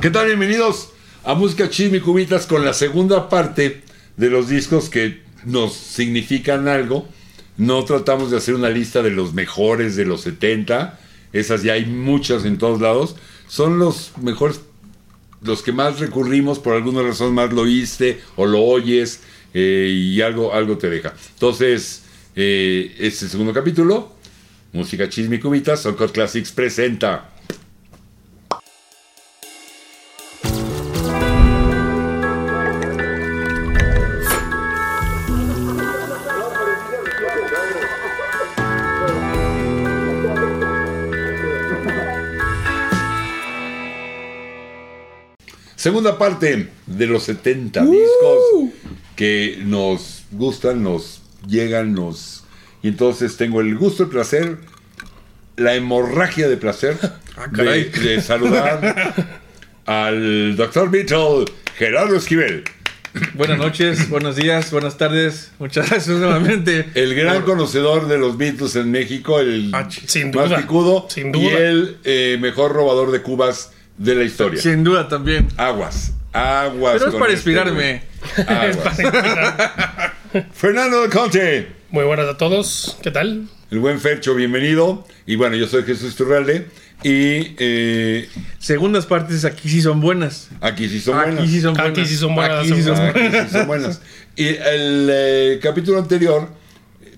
¿Qué tal? Bienvenidos a Música Chisme Cubitas con la segunda parte de los discos que nos significan algo. No tratamos de hacer una lista de los mejores de los 70. Esas ya hay muchas en todos lados. Son los mejores, los que más recurrimos, por alguna razón más lo oíste o lo oyes eh, y algo, algo te deja. Entonces, eh, este segundo capítulo, Música Chisme Cubitas, Soundcore Classics presenta. Segunda parte de los 70 discos que nos gustan, nos llegan, nos... Y entonces tengo el gusto, el placer, la hemorragia de placer de, de saludar al doctor Beatle, Gerardo Esquivel. Buenas noches, buenos días, buenas tardes. Muchas gracias nuevamente. El gran conocedor de los Beatles en México, el Ah, sin más duda, picudo sin y el eh, mejor robador de cubas de la historia. Sin duda también. Aguas, aguas. Pero es con para este, inspirarme. güey. Aguas. Fernando del Conte, Muy buenas a todos, ¿qué tal? el buen Fercho, bienvenido. Y bueno, yo soy Jesús Turralde y eh, Segundas partes aquí sí son buenas. aquí sí son buenas. Aquí sí son buenas. Aquí sí son buenas, Aquí sí son son buenas. Aquí sí son buenas. Y el eh, capítulo anterior,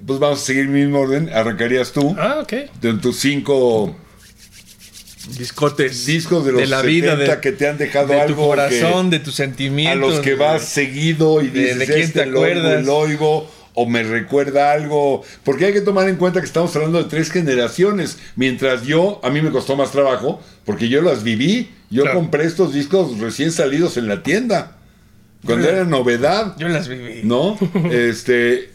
pues vamos a seguir el mismo orden. Arrancarías tú Ah, ok. de tus cinco Discotes. discos de los la 70 vida, de, que te han dejado de algo tu corazón, de tus a sentimientos. los que de- vas seguido y de- dices de quién este te lo oigo, acuerdas". lo oigo o me recuerda algo porque hay que tomar en cuenta que estamos hablando de tres generaciones mientras yo a mí me costó más trabajo porque yo las viví yo Claro. compré estos discos recién salidos en la tienda cuando era novedad Yo las viví. no este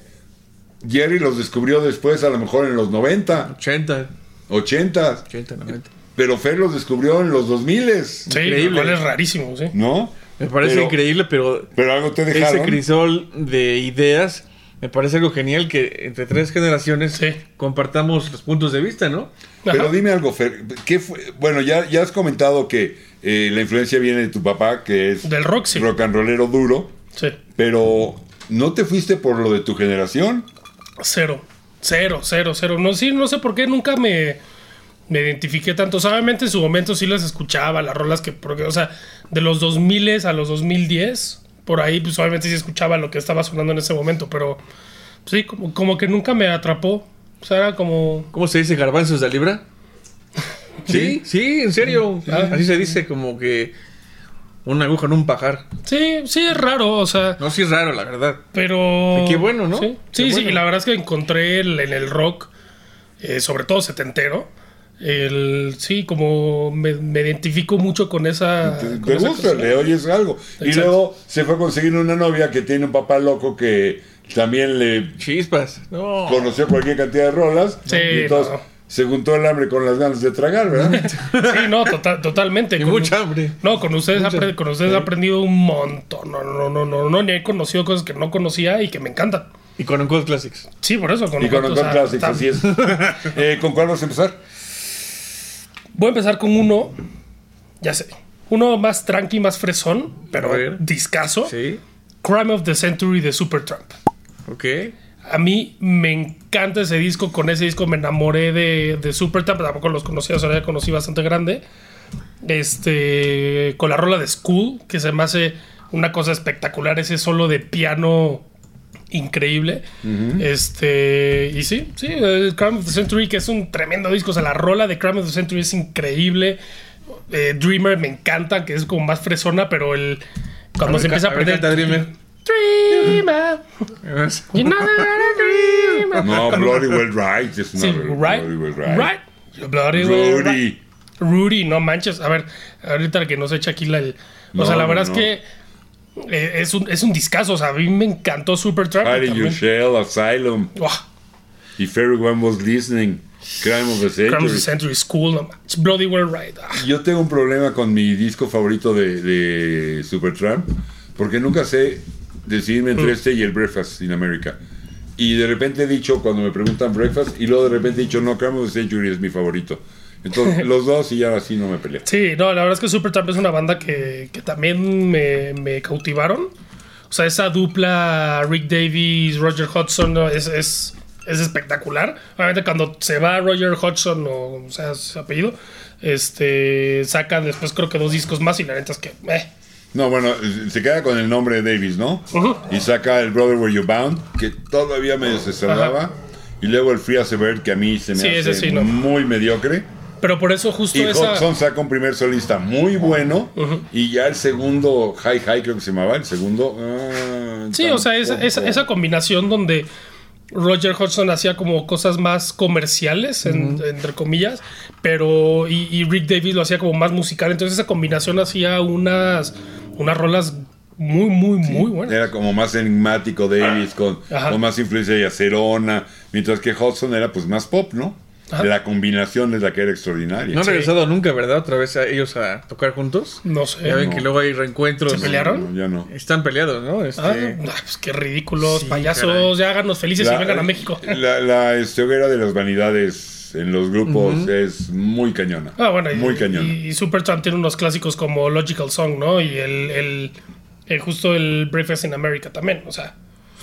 Jerry los descubrió después a lo mejor en los 90 80, 80 80, 90. Pero Fer los descubrió en los 2000 Sí, Increíble. lo cual es rarísimo, sí. ¿no? Me parece Pero- increíble, pero Pero algo te ese dejaron. crisol de ideas me parece algo genial que entre tres generaciones Sí. compartamos los puntos de vista, ¿no? Pero Ajá. dime algo, Fer. ¿qué fue? Bueno, ya, ya has comentado que eh, la influencia viene de tu papá, que es Del rock, sí. rock and rollero duro, Sí. pero ¿no te fuiste por lo de tu generación? Cero. Cero, cero, cero. No, sí, no sé por qué nunca me, me identifiqué tanto. O sea, obviamente en su momento sí las escuchaba, las rolas que, porque, o sea, de los 2000 a los 2010, por ahí, pues obviamente sí escuchaba lo que estaba sonando en ese momento, pero sí, como, como que nunca me atrapó. O sea, era como. ¿Cómo se dice garbanzos de libra? Sí, sí, en serio. Ah. Así se dice como que una aguja en un pajar. Sí, sí, es raro, o sea. No, sí es raro, la verdad. Pero. Y qué bueno, ¿no? Sí, Qué sí, bueno. la verdad es que encontré el- en el rock, eh, sobre todo setentero, el, sí, como me, me identifico mucho con esa. ¿Te, con te esa gusta? cosa. Le oyes algo. Y luego se fue a conseguir una novia que tiene un papá loco que también le Chispas. No. conoció cualquier cantidad de rolas. Sí, y entonces no. se juntó el hambre con las ganas de tragar, ¿verdad? Sí, no, tota- totalmente. Y Con- mucha hambre. No, con ustedes, Mucha- con ustedes he aprendido un montón. No, no, no, no, no, ni he conocido cosas que no conocía y que me encantan. Y con Uncut Classics. Sí, por eso. Con y con o Uncut sea, Classics, así es. Eh, ¿Con cuál vas a empezar? Voy a empezar con uno, ya sé, uno más tranqui, más fresón, pero discaso. Sí. Crime of the Century de Supertramp. Ok. A mí me encanta ese disco. Con ese disco me enamoré de, de Supertramp. Tampoco los conocía, solo ya conocí bastante grande. Este, con la rola de School, que se me hace una cosa espectacular. Ese solo de piano increíble. Este, y sí, sí, el Crime of the Century, que es un tremendo disco. O sea, la rola de Crime of the Century es increíble. Eh, Dreamer me encanta, que es como más fresona, pero el. Cuando se empieza a canta Dreamer. Dreamer. You know dreamer. No, Bloody Well Right. es Sí, right, Bloody Well right, You bloody well right. Rudy. Rudy, no manches. A ver, ahorita que nos echa aquí la. el- o sea, la no, verdad no. es que eh, es un, es un discazo. O sea, a mí me encantó Supertramp. Hide in Your. Shell, Asylum. Uah, If Everyone Was Listening. Crime of the Crime of Century. the Century School, no. Bloody well right. Ah, Yo tengo un problema con mi disco favorito de, de Supertramp, porque nunca sé decidirme Mm. entre este y el Breakfast in America. Y de repente he dicho, cuando me preguntan Breakfast, y luego de repente he dicho, no, Crime of the Century es mi favorito. Entonces, los dos y ya así no me peleé. Sí, no, la verdad es que Supertramp es una banda que, que también me, me cautivaron. O sea, esa dupla Rick Davies, Roger Hodgson es, es, es espectacular. Obviamente cuando se va Roger Hodgson, o, o sea, su apellido, este, sacan después creo que dos discos más y la neta es que... eh. No, bueno, se queda con el nombre de Davis, ¿no? Ujú. Y saca el Brother Where You Bound, que todavía me desestabilizaba. Y luego el Free as a Bird, que a mí se me Sí, hace sí, no. muy mediocre. Pero por eso justo Y esa... Hudson saca un primer solista muy bueno. Y ya el segundo, High High creo que se llamaba, el segundo... ah, Sí, o sea, esa, esa, esa combinación donde Roger Hodgson hacía como cosas más comerciales, en- entre comillas, pero y, y Rick Davis lo hacía como más musical. Entonces esa combinación hacía unas, unas rolas muy, muy, muy buenas. Era como más enigmático Davis, con, con más influencia de Acerona, mientras que Hudson era pues más pop, ¿no? Ajá. La combinación es la que era extraordinaria. No han Sí. regresado nunca, ¿verdad? Otra vez a ellos a tocar juntos. No sé. Ya ven no. que luego hay reencuentros. ¿Se pelearon? No, ya no. Están peleados, ¿no? Este, Ah, nah, pues qué ridículos, Sí, payasos, caray. ya háganos felices y La- vengan a México. La, la este, hoguera de las vanidades en los grupos es muy cañona. Ah, bueno, y, muy cañona. y, y Supertramp tiene unos clásicos como Logical Song, ¿no? Y el, el, el- justo el Breakfast in America también, o sea.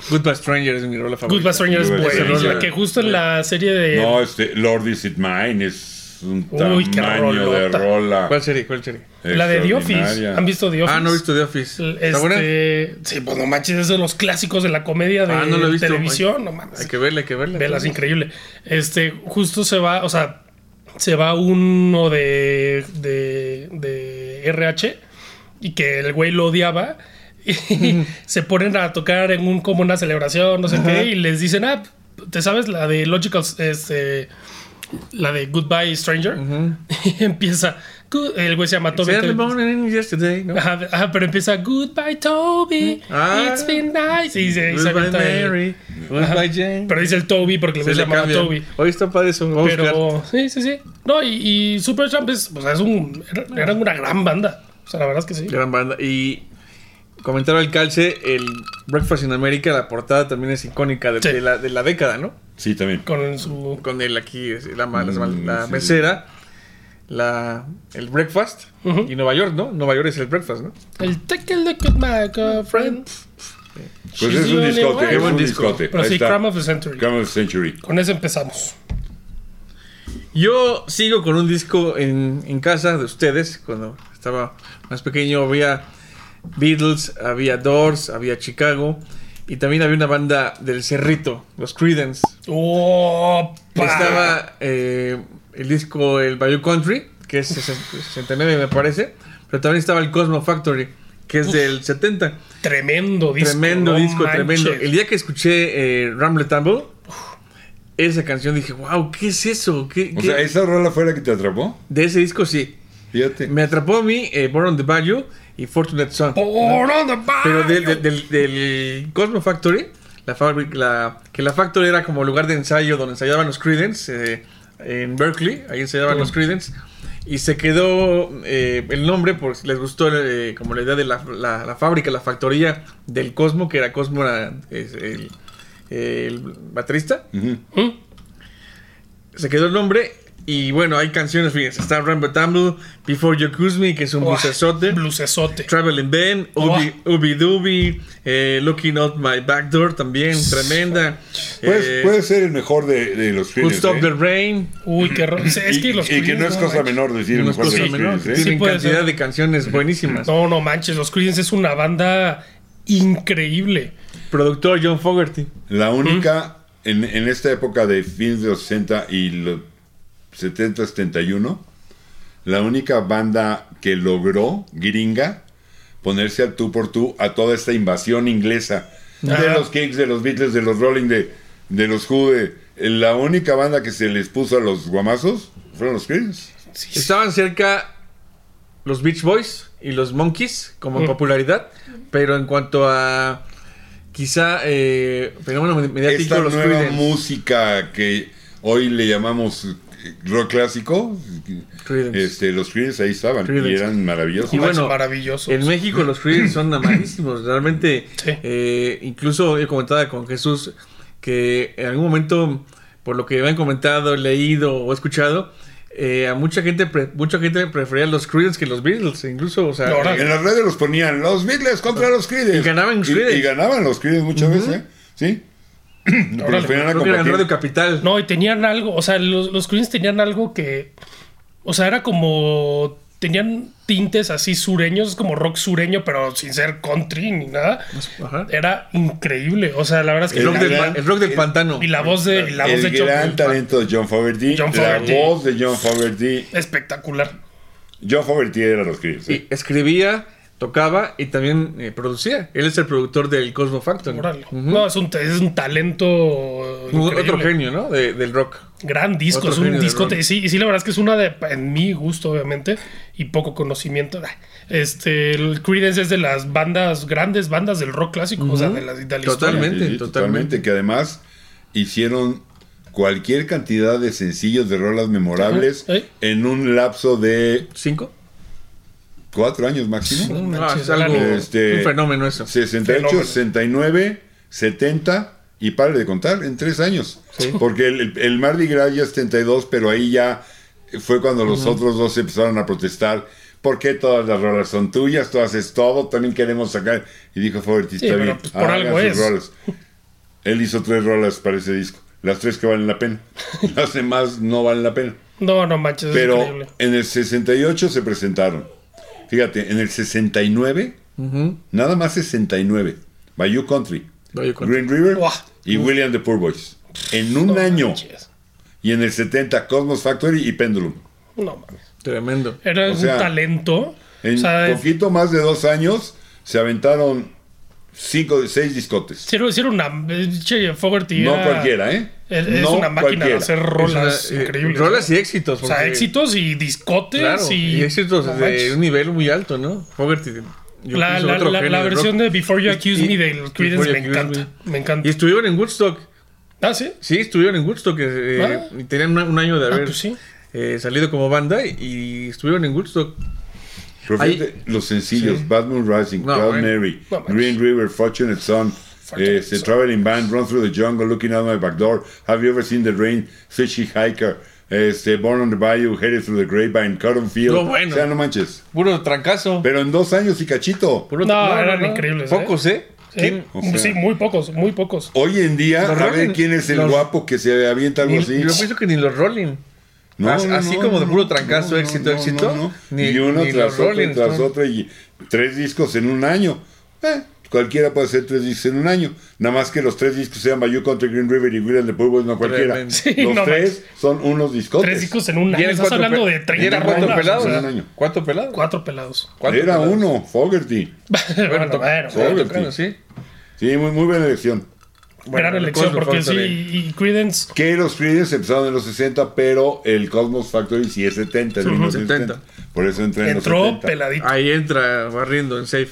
Goodbye Stranger es mi rola favorita. Goodbye Stranger es buenísima, Stranger. que justo en la serie de... no, este, Lord Is It Mine es un Uy, qué tamaño de rola. ¿Cuál serie? ¿Cuál serie? La de The Office. ¿Han visto The Office? Ah, no he visto The Office. ¿Está buena? Este, sí, pues no manches, es de los clásicos de la comedia de Ah, no lo he visto. televisión, no mames. Hay que verla, hay que verla. Velas, increíble. Este, justo se va, o sea, se va uno de, de, de RH y que el güey lo odiaba. Y se ponen a tocar en un como una celebración, no sé qué, y les dicen, ah, ¿te sabes la de Logical, este, la de Goodbye Stranger? Y empieza, el güey se llama Toby. Yesterday, ¿no? Ajá, ajá, pero empieza Goodbye Toby, Ah. it's been nice. Y se, Goodbye Mary, goodbye Jane. pero dice el Toby porque el güey se le llama. Toby. Hoy está padre. Vamos a buscar. Pero sí, sí, sí. No, y, y Supertramp es, o sea, es un, era, era una gran banda. O sea, la verdad es que sí. Gran banda. Y comentar al calce, el Breakfast in America, la portada también es icónica de, Sí. de la, de la década, ¿no? Sí, también. Con su. Con el aquí, la, Mm, la sí. mesera, la, el breakfast y Nueva York, ¿no? Nueva York es el breakfast, ¿no? El Take a Look at My Girlfriend. Pues She's es un discote, es un disco. discote. Pero Ahí sí. Crime of the Century. Crime of the Century. Con eso empezamos. Yo sigo con un disco en, en casa de ustedes. Cuando estaba más pequeño había Beatles, había Doors, había Chicago. Y también había una banda del Cerrito, los Creedence. ¡Oh! Estaba eh, el disco El Bayou Country, que es 69 me parece. Pero también estaba el Cosmo Factory, que es del 70. Tremendo disco. Tremendo no disco, manches. tremendo. El día que escuché eh, Rumble Tumble, esa canción dije, wow, ¿qué es eso? ¿Qué, O qué-" sea, ¿esa rola fue la que te atrapó? De ese disco sí. Fíjate. Me atrapó a mí eh, Born on the Bayou y Fortunate Son. On the Bayou. Pero de- de- del, del Cosmo Factory, la, fábrica- la- que la Factory era como lugar de ensayo donde ensayaban los Creedence eh, en Berkeley, ahí ensayaban los Creedence. Y se quedó eh, el nombre porque les gustó eh, como la idea de la, la- la fábrica, la factoría del Cosmo, que era Cosmo era, es el, el baterista. ¿Mm? Se quedó el nombre. Y bueno, hay canciones, fíjense, está Rumble Tumble, Before You Accuse Me, que es un Uah, bluesote. Blucesote. Traveling Ben, Ubi, Ubi Dubi, eh, Looking Out My Back Door también, tremenda. Puede, Eh, puede ser el mejor de, de los Could Creedence, Stop ¿eh? the Rain. Uy, qué ro- Es Y, que los y que no es cosa menor decir el No mejor de los menor, Creedence, ¿eh? Tienen cantidad ser. de canciones buenísimas. No, no manches, los Creedence es una banda increíble. Productor John Fogerty. La única, en, en esta época de fines de los 60 y los 70, 71, la única banda que logró, gringa, ponerse al tú por tú a toda esta invasión inglesa. De los Kings, de los Beatles, de los Rolling, de, de los Who. de- la única banda que se les puso a los guamazos fueron los Creedence. Estaban cerca los Beach Boys y los Monkeys como en Mm. popularidad, pero en cuanto a quizá eh, fenómeno mediático, Esta los nueva Creedence. música que hoy le llamamos rock clásico, Creedence. este, los Creedence ahí estaban Creedence. y eran maravillosos. Y bueno, maravillosos. En México los Creedence son amadísimos, realmente. Sí. eh, incluso yo comentaba con Jesús que en algún momento, por lo que me han comentado, leído o escuchado, eh, a mucha gente pre- mucha gente prefería los Creedence que los Beatles, incluso, o sea, eh, En las redes los ponían los Beatles contra los Creedence. Y ganaban los Creedence. Y, ganaban los Creedence muchas veces, ¿eh? ¿Sí? Pero Órale. creo que era en. Radio Capital. No, y tenían algo, o sea, los, los Queens tenían algo que, o sea, era como, tenían tintes así sureños, como rock sureño, pero sin ser country ni nada. Ajá. Era increíble, o sea, la verdad es que... El rock, del, gran- pa- el rock del el- pantano. y la voz de, y la voz el de gran John, talento de John Fogerty, John la voz de John Fogerty. espectacular. John Fogerty era los Creedence. ¿eh? Y escribía, tocaba y también eh, producía. Él es el productor del Cosmo. Órale. Ujú. No, es un, es un talento Un- Otro genio, ¿no? De- del rock. Gran disco, Otro es un discote. sí, y sí, la verdad es que es una de, en mi gusto, obviamente, y poco conocimiento. Este, el Creedence es de las bandas, grandes bandas del rock clásico, o sea, de la, de la historia. Totalmente. Sí, sí, totalmente. Que además hicieron cualquier cantidad de sencillos de rolas memorables ¿eh? en un lapso de ¿Cinco? Cuatro años máximo. No manches, es algo. Este- un fenómeno eso. 68, Fenómeno. 69, 70 y pare de contar en tres años. Sí. Porque el, el- el Mardi Gras ya es 72, pero ahí ya fue cuando los otros dos empezaron a protestar. ¿Por qué todas las rolas son tuyas? Tú haces todo, también queremos sacar. Y dijo Fogerty, está bien. pues por hagan algo sus es. rolas". Él hizo tres rolas para ese disco. Las tres que valen la pena. Las demás no valen la pena. No, no manches, es Pero increíble. en el 68 se presentaron. Fíjate, en el 69, Ujú. nada más 69. Bayou Country, Bayou Country. Green River y William the Poor Boys. En un No año. manches. Y en el 70, Cosmos Factory y Pendulum. No mames. Tremendo. O Era un sea, talento. En o sea, es- poquito más de dos años se aventaron cinco, seis discotes. sí era- una. Che, Fogerty No era- cualquiera, ¿eh? Es, es no una máquina de hacer rolas una- eh, increíbles. Rolas ¿eh? y éxitos. O sea, éxitos y discotes Claro, y. y, éxitos No de manches. un nivel muy alto, ¿no? Fogerty. La, la, la- del versión de Before You Accuse y- Me de Before Creedence me encanta. Me. Me encanta. Y estuvieron en Woodstock. Ah, sí. Sí, estuvieron en Woodstock. eh, Ah. y tenían un, un año de Ah, haber pues sí. eh, salido como banda y, y estuvieron en Woodstock. Pero Ahí- los sencillos, Sí. Bad Moon Rising, No, Proud. Mary, No. Green River, Fortunate Son, Fortunate este, Son. Traveling Band, Run Through the Jungle, Looking Out My Back Door, Have You Ever Seen the Rain, Fishy Hiker, este, Born on the Bayou, Headed Through the Grapevine, Cotton Field. No, bueno. O sea, no manches. Puro trancazo. Pero en dos años y cachito. Puro- No, eran increíbles, ¿eh? Pocos, ¿eh? Sí, ¿Quién? O sea- sí, muy pocos, muy pocos. Hoy en día, Los a ver quién es el los- guapo que se avienta algo Ni- así. yo pienso que ni los Rolling. No, As- no, así no, como de puro trancazo, no, éxito, no, éxito. no, no. Ni- y uno ni tras otro, Rolling y tras otro, y tres discos en un año. Eh, cualquiera puede hacer tres discos en un año. Nada más que los tres discos sean Bayou Country, Green River y William the Poor Boys, no cualquiera. Sí, los no tres manches. son unos discotes. Tres discos en un año. Estás cuatro hablando de y 30 eran cuatro rolas, pelados. o sea, en un año. ¿Cuatro pelados? Cuatro pelados. Cuatro Era pelados. uno, Fogerty. Bueno, bueno, Sí. bueno, Fogerty. tocando, sí. Sí, muy, muy buena elección. Gran Bueno, elección, Cosmo porque sí, Factory. y Creedence. Que los Creedence empezaron en los 60, pero el Cosmos Factory sí es 70. en Ujú. 1970. Por eso entré en los Entró 70. peladito. Ahí entra barriendo en safe.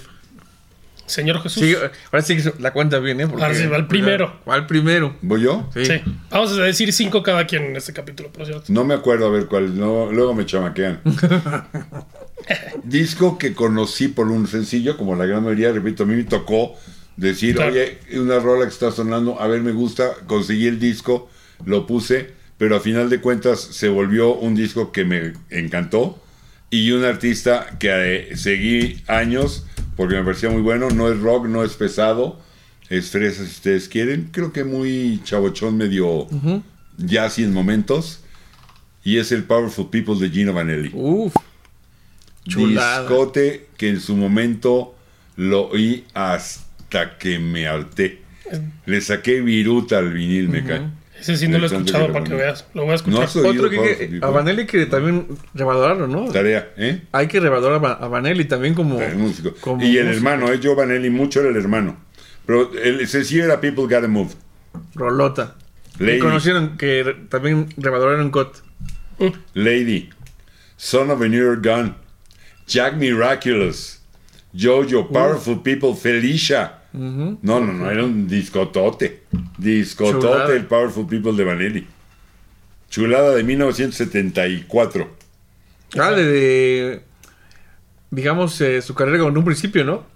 Señor Jesús. Sí, ahora sí que la cuenta bien, ¿eh? Porque- Ahora sí, va el primero. Va el primero. ¿Voy yo? Sí. Sí. Vamos a decir cinco cada quien en este capítulo, por cierto. No me acuerdo a ver cuál, no, luego me chamaquean. Disco que conocí por un sencillo, como la gran mayoría, repito, a mí me tocó decir, Claro. oye, una rola que está sonando, a ver, me gusta, conseguí el disco, lo puse, pero a final de cuentas se volvió un disco que me encantó y un artista que eh, seguí años porque me parecía muy bueno, no es rock, no es pesado, es fresa si ustedes quieren, creo que muy chavochón, medio jazzy en momentos, y es el Powerful People de Gino Vanelli. Uf. Chulada. Discote que en su momento lo oí hasta que me harté. Le saqué viruta al vinil, me cae. Ese sí no lo he escuchado que para que veas. Lo voy a No escuchar. has oído Otro que, que- a Vanelli que también revalorarlo, ¿no? Tarea, ¿eh? Hay que revalorar a Va- a Vanelli también como, El músico. como y el músico. hermano, ¿eh? Joe Vanelli, mucho era el hermano. Pero el sencillo era People Gotta Move. Rolota. Lady. Y conocieron que re- también revaloraron Cot. Lady, Son of a New York Gun, Jack Miraculous, Jojo, Powerful People, Felicia. No, no, no, era un discotote. Discotote Chulada. el Powerful People de Vanelli. Chulada de 1974. Ah, de, de, digamos, eh, su carrera con un principio, ¿no?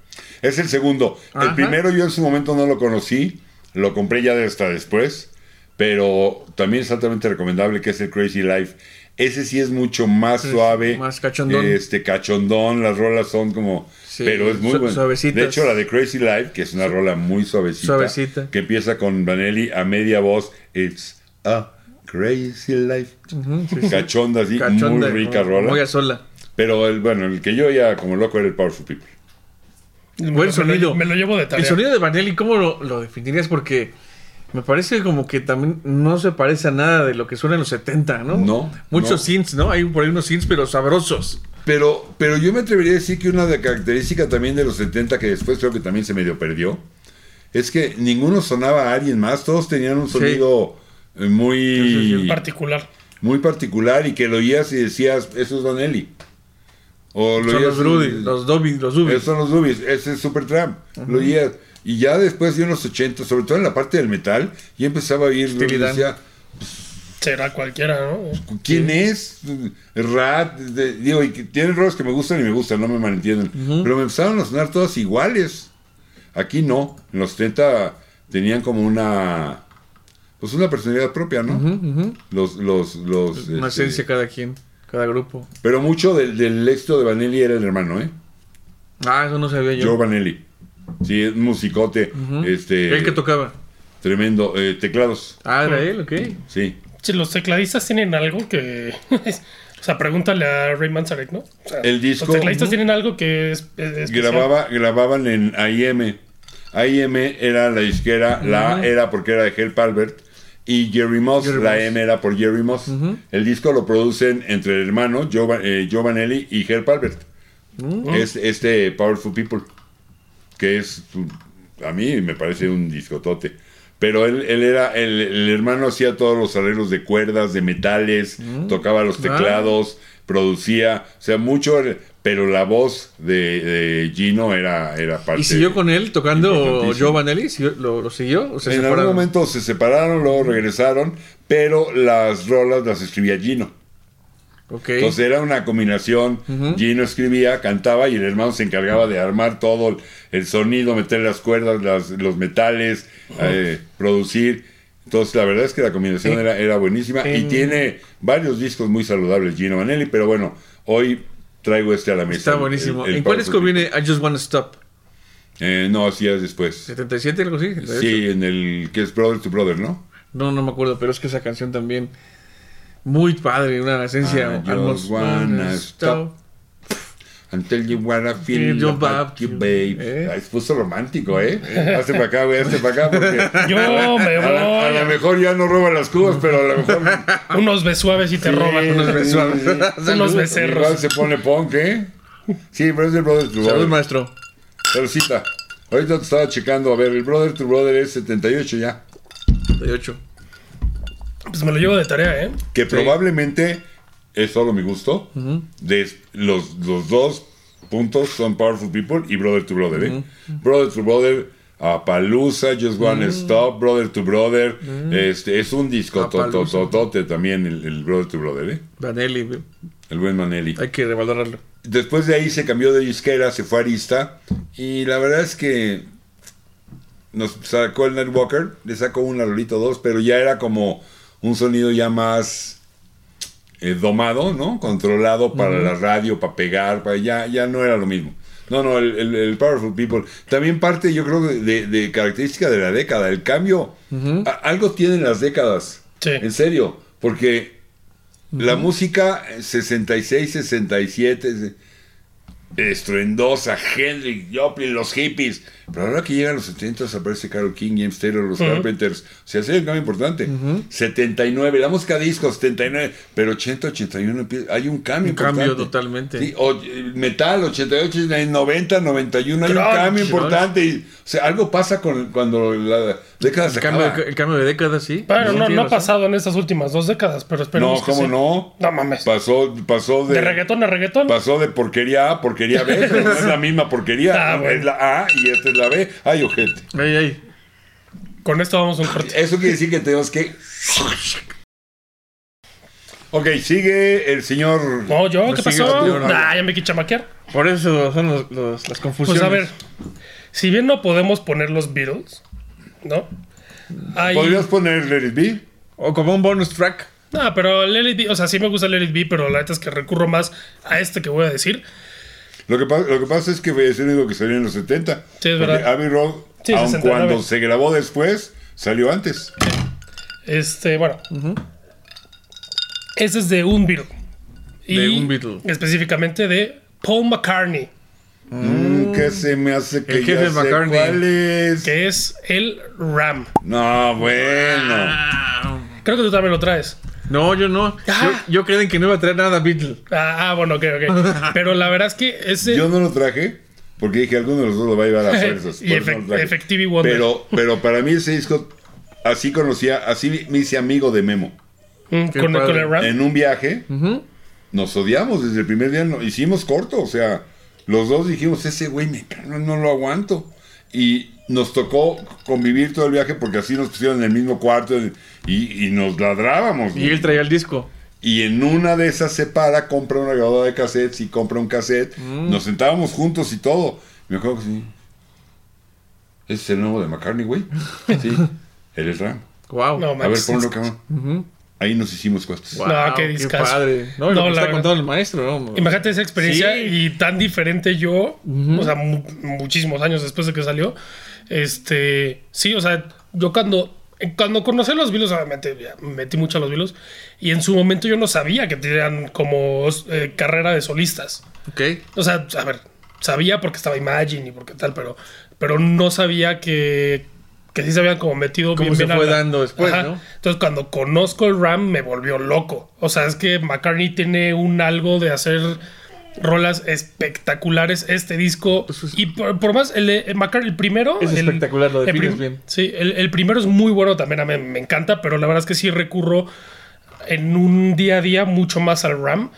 Es el segundo. El primero yo en su momento no lo conocí, lo compré ya hasta después, pero también es altamente recomendable que es el Crazy Life. Ese sí es mucho más suave. más cachondón. Este, cachondón. Las rolas son como. Sí, pero es muy su- bueno. suavecitas. De hecho, la de Crazy Life, que es una rola muy suavecita. Suavecita. Que empieza con Vanelli a media voz. It's a crazy life. Cachonda, así. Cachonda, muy rica rola. Muy a sola. Pero el, bueno, el que yo ya como loco era el Powerful People. Buen Me lo- sonido. Me lo llevo de tarea. El sonido de Vanelli, ¿cómo lo, lo definirías? Porque me parece como que también no se parece a nada de lo que suena en los 70, ¿no? No, Muchos no. synths, ¿no? Hay por ahí unos synths, pero sabrosos. Pero, pero yo me atrevería a decir que una de característica también de los 70, que después creo que también se medio perdió, es que ninguno sonaba a alguien más, todos tenían un Sí. sonido eh, muy, particular. muy particular y que lo oías y decías, eso es Vanelli. O lo Son oías los Rudy, los Dobby, los. Esos son los Dubis, ese es Supertramp. Lo oías. Y ya después de unos 80, sobre todo en la parte del metal, ya empezaba a Dan. decía, Será cualquiera, ¿no? ¿Quién es? Rat, de- digo, y que tienen roles que me gustan y me gustan, no me malentiendan. Pero me empezaron a sonar todas iguales. Aquí no. En los 70 tenían como una. Pues una personalidad propia, ¿no? Los, los, los. Una este, esencia cada quien, cada grupo. pero mucho del, del éxito de Vanelli era el hermano, ¿eh? Ah, eso no sabía yo. Joe Vanelli. Sí, es musicote. Este. ¿El que tocaba? Tremendo. Eh, teclados. Ah, era él, ok. Sí. Si los tecladistas tienen algo que. o sea, pregúntale a Ray Manzarek, ¿no? O sea, El disco- Los tecladistas tienen algo que es. es grababa, grababan en AIM. AIM era la disquera, la A era porque era de Help Albert, y Jerry Moss, Jerry la Moss. M era por Jerry Moss. El disco lo producen entre el hermano Joe, Va- eh, Joe Vanelli y Help Albert. Es este Powerful People, que es, a mí me parece un discotote. Pero él, él era, el, el hermano hacía todos los arreglos de cuerdas, de metales, tocaba los Ah. teclados, producía, o sea, mucho, pero la voz de, de Gino era, era parte. ¿Y siguió con él tocando. Joe Vanelli? ¿Siguió- ¿Lo, lo siguió? ¿O se En algún momento se separaron, luego regresaron, pero las rolas las escribía Gino. Entonces era una combinación. Gino escribía, cantaba y el hermano se encargaba de armar todo el, sonido, meter las cuerdas, las- los metales, eh, producir. Entonces la verdad es que la combinación era, era buenísima y en- tiene varios discos muy saludables Gino Vanelli, pero bueno, hoy traigo este a la mesa. Está buenísimo. el- el ¿En cuál disco viene I Just Wanna Stop? Eh, no, así es después. ¿77 algo así? Sí, en el que es Brother to Brother, ¿no? No, no me acuerdo, pero es que esa canción también muy padre, una esencia. I almost just wanna wanna stop. Until you wanna feel Feel your about you, babe. ¿Eh? Ay, se puso romántico, ¿eh? Hazte para acá, güey, hazte para acá. Porque Yo me a, la- a voy. lo mejor ya no roba las cubas, pero a lo mejor. Unos besuaves y te Sí, roban. Unos besuaves. sí. Unos Igual becerros. se pone punk, ¿eh? Sí, pero es el Brother to Salud, Brother. maestro. Saludcita. Ahorita te estaba checando. A ver, el Brother to Brother es 78 ya. 78. Pues me lo llevo de tarea, ¿eh? Que probablemente es solo mi gusto. de los, los dos puntos son Powerful People y Brother to Brother. ¿eh? Brother to Brother, Apalooza, Just Wanna Stop, Brother to Brother. este Es un disco Apalooza. tototote también el, el Brother to Brother. ¿eh? Vanelli, El buen Manelli. hay que revalorarlo. Después de ahí se cambió de disquera, se fue a Arista. Y la verdad es que nos sacó el Nightwalker, le sacó un Lolito 2, pero ya era como un sonido ya más eh, domado, ¿no? Controlado para la radio, para pegar, para, ya, ya no era lo mismo. No, no, el, el- el Powerful People. También parte, yo creo, de, de característica de la década. El cambio, a- algo tienen las décadas. Sí. En serio, porque la música eh, 66, 67, eh, estruendosa, Hendrix, Joplin, los hippies. Pero ahora que llegan los 70 aparece Carol King, James Taylor, los Carpenters. O sea, hace un cambio importante. 79, la música disco 79, pero 80, 81 empie- hay un cambio Un cambio importante. totalmente. Sí, o- metal 88, 90, 91, hay un cambio importante. Y, o sea, algo pasa con cuando la década se El cambio, acaba. el cambio de década, sí. Bueno, Sí, no, no ha pasado en estas últimas dos décadas, pero esperemos No, que ¿cómo sí. no? No mames. Pasó, pasó de, De reggaetón a reggaetón. pasó de porquería A a porquería B, pero no es la misma porquería. Ah. Es la A y esta es la B. Ay, ojete. Ay, ay. Con esto vamos a un corte. Eso quiere decir que tenemos que. Ok, sigue el señor. No, yo, ¿qué pasó? Nah, ya me quise chamaquear. Por eso son los- los- las confusiones. Pues a ver, si bien no podemos poner los Beatles, ¿no? Hay, ¿Podrías poner Let It Be? O como un bonus track. No, pero Let It Be, o sea, sí me gusta Let It Be, pero la neta es que recurro más a este que voy a decir. Lo que, pasa, lo que pasa es que es el único que salió en los 70. Sí, es verdad. Abbey Road, Sí, aun 69. cuando se grabó después, salió antes. Este, bueno. Este es de un Beatle. De Y un Beatle. Específicamente de Paul McCartney, Mm, ¿Qué se me hace que El jefe ya sé cuál es? que es el Ram. No, bueno. Ah. Creo que tú también lo traes. No, yo no. Ah. Yo, yo creen que no iba a traer nada Beatle. Ah, ah, bueno, ok, ok. Pero la verdad es que ese. Yo no lo traje porque dije alguno de los dos lo va a llevar a fuerzas. Y efect- no. Effective Wonder. Pero, pero para mí ese disco, así conocía, así me hice amigo de Memo. Mm, con, el. En un viaje, nos odiamos desde el primer día, lo hicimos corto, o sea, los dos dijimos, ese güey me cago, no lo aguanto. Y nos tocó convivir todo el viaje porque así nos pusieron en el mismo cuarto y, y nos ladrábamos. Y él traía el disco. Y en una de esas se para, compra una grabadora de cassettes y compra un cassette. Mm. Nos sentábamos juntos y todo. Me acuerdo que sí. ¿Ese es el nuevo de McCartney, güey? Sí, él es Ram. Wow. No, A ver, ponlo, cabrón. Ahí nos hicimos cuestas. Wow, No, qué qué, padre. No, No, lo está contando el maestro, ¿no? Imagínate esa experiencia Sí. y tan diferente yo, o sea, mu- muchísimos años después de que salió. Este, sí, o sea, yo cuando, cuando conocí a los Beatles, obviamente metí mucho a los Beatles, y en su momento yo no sabía que tenían como eh, carrera de solistas. Ok. O sea, a ver, sabía porque estaba Imagine y porque tal, pero, pero no sabía que, que sí se habían como metido Cómo bien, se bien fue la- dando después, Ajá. ¿no? Entonces, cuando conozco el Ram, me volvió loco. O sea, es que McCartney tiene un algo de hacer rolas espectaculares. Este disco. Pues es- y por, por más, el, de- el McCartney, el primero. Es el- espectacular, lo el defines prim- bien. Sí, el, el primero es muy bueno también. A mí me encanta, pero la verdad es que sí recurro en un día a día mucho más al Ram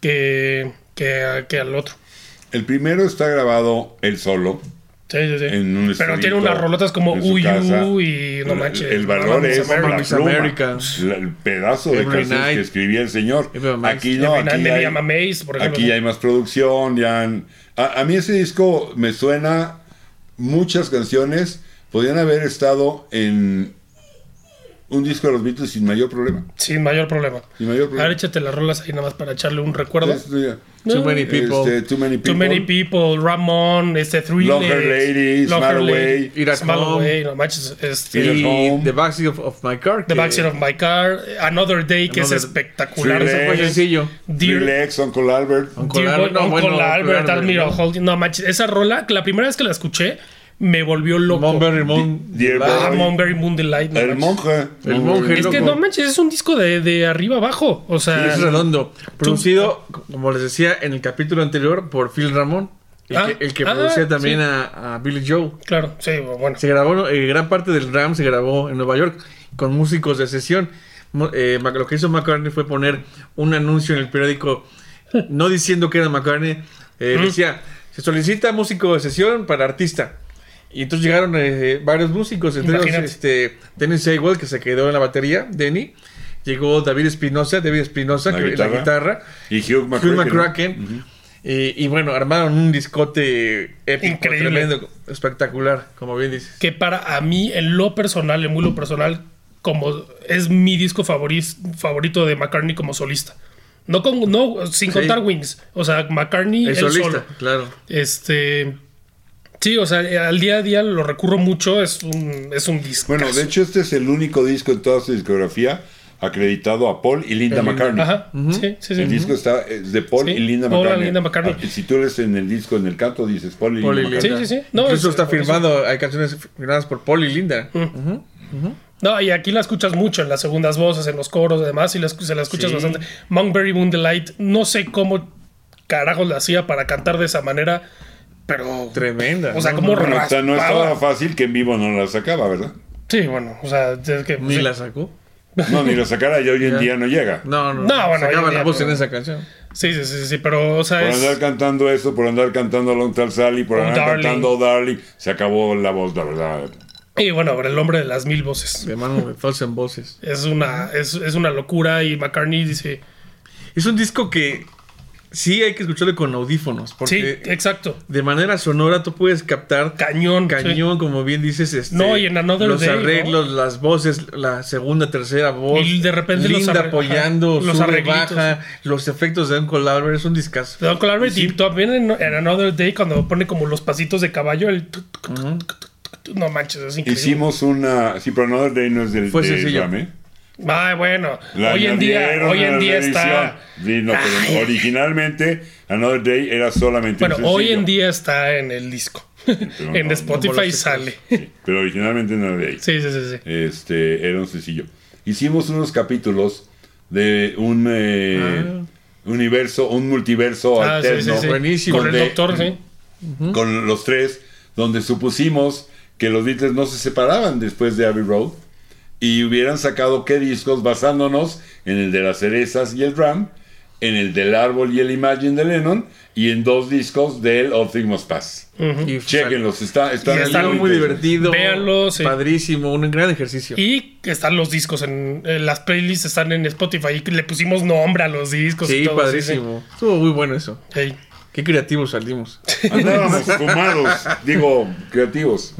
que, que, que al otro. El primero está grabado él solo. Sí, sí, sí. En un Pero tiene unas rolotas como Uyu y no El- manches. El valor Mama's es America. la Miss pluma, America. la- el pedazo de Every canciones night. que escribía el señor. Aquí no, Every aquí hay, por ejemplo. aquí ya hay más producción. Ya han- a, a mí ese disco me suena muchas canciones. Podían haber estado en un disco de los Beatles sin mayor problema. Sin mayor problema. Sin mayor problema. échate las rolas ahí nada más para echarle un recuerdo. Este. Too many people. Este, too many people. Too Many People, Ramon, este Three Long Hair Legs, Lady, Lady, Away. It at. Away, no manches, este, Y Home. The Backseat of, of My Car. The Backseat of My Car, Another Day, que es Another- espectacular. Three Ese fue sencillo. Dear, Legs, Uncle Albert. Uncle Albert, no, Uncle bueno, Albert, Admiral ¿no? Holding. No manches, esa rola, la primera vez que la escuché, me volvió loco. Monberry Moon. Ah. Monberry Moon Delight. no El manches. monje. El monje, Es que no manches, es un disco de, de arriba abajo. O sea, Es redondo. Producido, como les decía en el capítulo anterior, por Phil Ramón. El Ah, que, el que ah, producía también sí. a, a Billy Joe. claro, sí, bueno. Se grabó, eh, gran parte del RAM se grabó en Nueva York con músicos de sesión. Eh, lo que hizo McCartney fue poner un anuncio en el periódico, no diciendo que era McCartney, eh, decía, se solicita músico de sesión para artista. Y entonces llegaron eh, varios músicos, entre ellos este, Dennis Seiwell, que se quedó en la batería, Denny. Llegó David Espinosa, David Espinosa, La que guitarra. la guitarra. Y Hugh Hugh McCracken. McCracken. y, y bueno, armaron un discote épico, Increíble. tremendo, espectacular, como bien dices. que para a mí, en lo personal, en muy lo personal, como es mi disco favori- favorito de McCartney como solista. No, con, no sin Sí. contar Wings. O sea, McCartney El él solista, solo. claro. Este. Sí, o sea, al día a día lo recurro mucho. Es un, es un disco. Bueno, de hecho, este es el único disco en toda su discografía acreditado a Paul y Linda El. McCartney. Ajá. Sí, sí, sí. El disco está es de Paul Sí, y Linda Paul McCartney. Linda McCartney. Ah, si tú lees en el disco, en el canto, dices Paul y Paul y Linda. Sí, sí, sí. No, Incluso es- está firmado, hay canciones firmadas por Paul y Linda. No, y aquí la escuchas mucho en las segundas voces, en los coros, además, y la, se la escuchas Sí. bastante. Monkberry Moon Delight, no sé cómo carajos la hacía para cantar de esa manera, pero. Tremenda. O sea, ¿no? como No, no, o sea, no estaba fácil que en vivo no la sacaba, ¿verdad? Sí, bueno, o sea, es que. Ni sí. la sacó. No, ni la sacara y hoy en día no llega. No, no. No, bueno, Sacaba en la voz no. en esa canción. Sí, sí, sí, sí, pero, o sea, Por es. andar cantando eso, por andar cantando Long Tall Sally, por Oh, andar Darling. cantando Darling, se acabó la voz, la verdad. Y bueno, el hombre de las mil voces. De mano de Falsen Voces. Es una, es, es una locura y McCartney dice. Es un disco que sí hay que escucharlo con audífonos. Sí, Porque exacto. de manera sonora tú puedes captar Cañón. cañón, como bien dices. Este, No, y en Another los Day, ¿no? arreglos, las voces, la segunda, tercera voz. Y de repente los Linda arre- apoyando, ajá, los sube, arreglitos. baja, los efectos de Uncle Albert, es un discazo. De Uncle Albert Sí. y también en, en Another Day cuando pone como los pasitos de caballo, el... tuc, tuc, tuc, tuc, tuc, tuc. No manches, es increíble. Hicimos una. Sí, pero Another Day no es del. Fue de sencillo. Ram, ¿eh? Ay, bueno, La hoy en día, hoy en día está... edición. Sí, no, pero originalmente Another Day era solamente Bueno, un hoy en día está en el disco. pero en no, Spotify sale. Sí, pero originalmente de ahí. Sí, sí, sí, sí. Este, era un sencillo. Hicimos unos capítulos de un eh, universo, un multiverso Ah, alterno sí, sí. Buenísimo. Con el doctor, sí. con los tres, donde supusimos que los Beatles no se separaban después de Abbey Road y hubieran sacado qué discos basándonos en el de las cerezas y el drum, en el del árbol y el Imagine de Lennon y en dos discos del All Things Must Pass. Y Chequenlos, está, están Y están Está muy interesantes. divertido. Véanlo, sí. Padrísimo, un gran ejercicio. Y están los discos en, en las playlists están en Spotify y le pusimos nombre a los discos. y sí, todo, padrísimo. Estuvo muy bueno eso. sí, sí. Qué creativos salimos. Andábamos fumados, digo, creativos.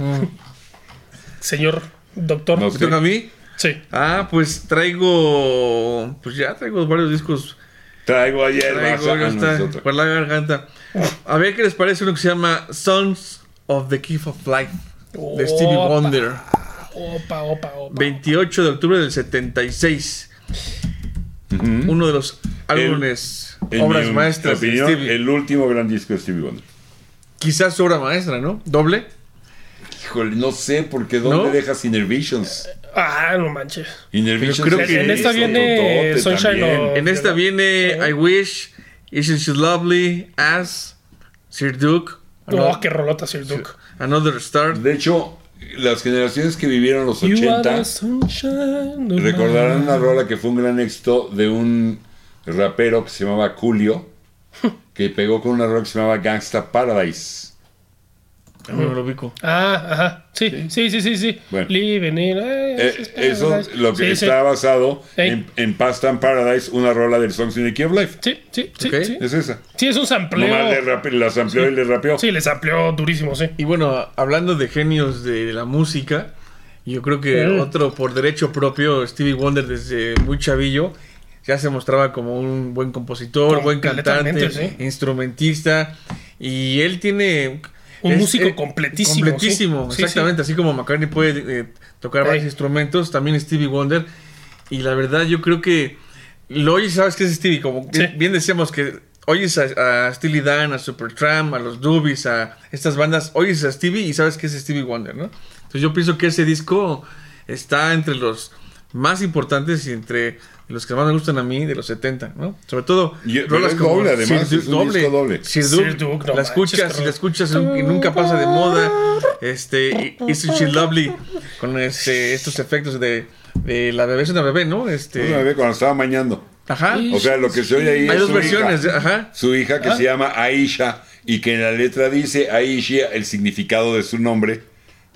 Señor doctor. ¿Me toca a mí? Sí. Ah, pues traigo. Pues ya traigo varios discos. Traigo ayer, Traigo, ah, no, está, por la garganta. A ver qué les parece uno que se llama Sons of the Key of Life de Stevie Opa. Wonder. Opa, opa, opa. 28 de octubre del 76. Uno de los álbumes, obras mi maestras de Stevie. el último gran disco de Stevie Wonder. Quizás su obra maestra, ¿no? Doble. Híjole, no sé, porque ¿dónde ¿No? dejas Inner Visions? Ah, no manches. Inner Pero Visions creo que en esta viene Sunshine En esta viene. I Wish, Isn't She Lovely, As, Sir Duke, Oh, qué rolota, Sir Duke. Another Star. De hecho, las generaciones que vivieron los You are 80 the sunshine of recordarán una rola que fue un gran éxito de un rapero que se llamaba Julio, que pegó con una rola que se llamaba Gangsta Paradise. No lo ubico. Ah, ajá. Sí, sí, sí, sí, sí. Bueno. Living in- eh, Eh, es eso lo que Sí, sí. está basado en, en Past and Paradise, una rola del Songs in the Key of Life. Sí, sí, sí, sí. Es esa. Sí, es un sampleo. Nomás le rape- las amplió y le rapeó. Sí, les amplió durísimo, sí. Y bueno, hablando de genios de la música, yo creo que Mm. otro por derecho propio, Stevie Wonder desde muy chavillo, ya se mostraba como un buen compositor, buen cantante, sí. instrumentista, y él tiene... Un es- músico eh, completísimo, Completísimo, sí. Sí, exactamente. Así como McCartney puede eh, tocar varios instrumentos, también Stevie Wonder. Y la verdad, yo creo que lo oyes, sabes que es Stevie. Como bien decíamos que oyes a, a Steely Dan, a Supertramp, a los Doobies, a estas bandas, oyes a Stevie y sabes que es Stevie Wonder, ¿no? Entonces yo pienso que ese disco está entre los más importantes y entre los que más me gustan a mí de los 70, ¿no? Sobre todo Y- pero es doble, además, Sir es un disco doble. Sir Sir Duke, no la escuchas y la escuchas y nunca pasa de moda. Este, y- Isn't She Lovely con este, estos efectos de, de la bebé es una bebé, ¿no? Una Este, bebé cuando estaba mañando. ajá. O sea, lo que se oye ahí Hay es dos su versiones, hija. ajá. Su hija que Ah. se llama Aisha y que en la letra dice Aisha el significado de su nombre,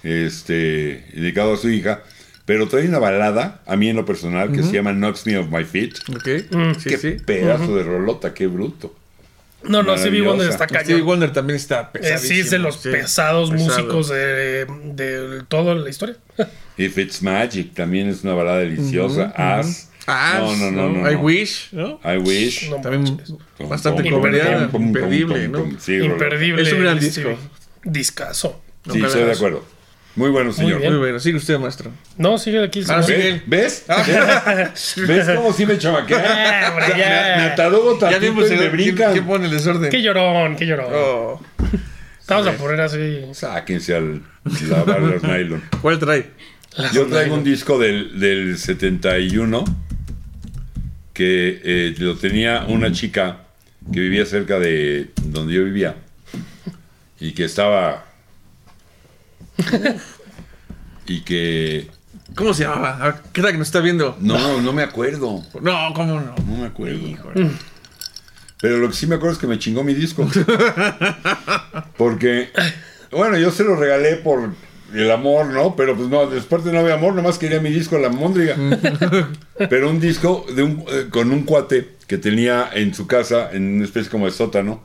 este, dedicado a su hija. Pero trae una balada, a mí en lo personal, que se llama Knocks Me Off My Feet. Ok, Mm. sí, qué sí. pedazo de rolota, qué bruto. No, no, Stevie Wonder está Stevie cañón. Wonder también está Eh, pesadísimo. sí, es de los sí, pesados pesado. músicos de, de toda la historia. If It's Magic también es una balada deliciosa. As. Ah, no, no, no, no, I no. Wish, ¿no? I Wish. No También bastante pum, imperdible, ¿no? Sí. Imperdible. Es un gran Stevie. disco. Discazo. Sí, estoy de acuerdo. Muy bueno, señor. Muy bueno, sigue usted, maestro. No, sigue aquí. el Ah, señor. sí. ¿Ves? ¿Ves? ¿Ves? ¿Ves cómo sí me chamaquea? Ah, hombre, ya. me atadugo Ya tantito vimos y me el, ¿quién, brincan. quién pone el desorden. Qué llorón, qué llorón. Oh. Vamos a poner así. Sáquense al lavar los nylon. ¿Cuál trae? Yo traigo un disco del, del 71 que eh, lo tenía una chica que vivía cerca de donde yo vivía y que estaba y que ¿Cómo se llamaba? ¿Qué tal que nos está viendo? no no me acuerdo No, ¿cómo no? no me acuerdo Híjole. pero lo que sí me acuerdo es que me chingó mi disco porque bueno yo se lo regalé por el amor, ¿no? Pero pues no, después de no había amor, nomás quería mi disco La Móndriga. Pero un disco de un, eh, con un cuate que tenía en su casa, en una especie como de sótano,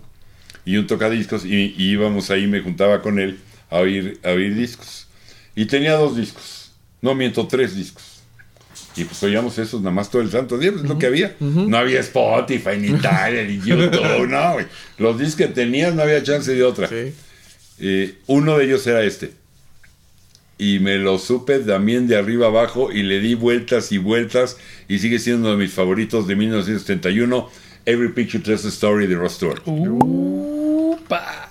y un tocadiscos, y, y íbamos ahí, me juntaba con él a oír, a oír discos. Y tenía dos discos, no miento, tres discos. Y pues oíamos esos nada más todo el santo día, pues es lo que había. No había Spotify, ni tal, ni YouTube, no, güey. Los discos que tenías no había chance de otra. Sí. Eh, uno de ellos era este. Y me lo supe también de arriba abajo y le di vueltas y vueltas y sigue siendo uno de mis favoritos de 1971, Every Picture Tells a Story de Ross Stewart.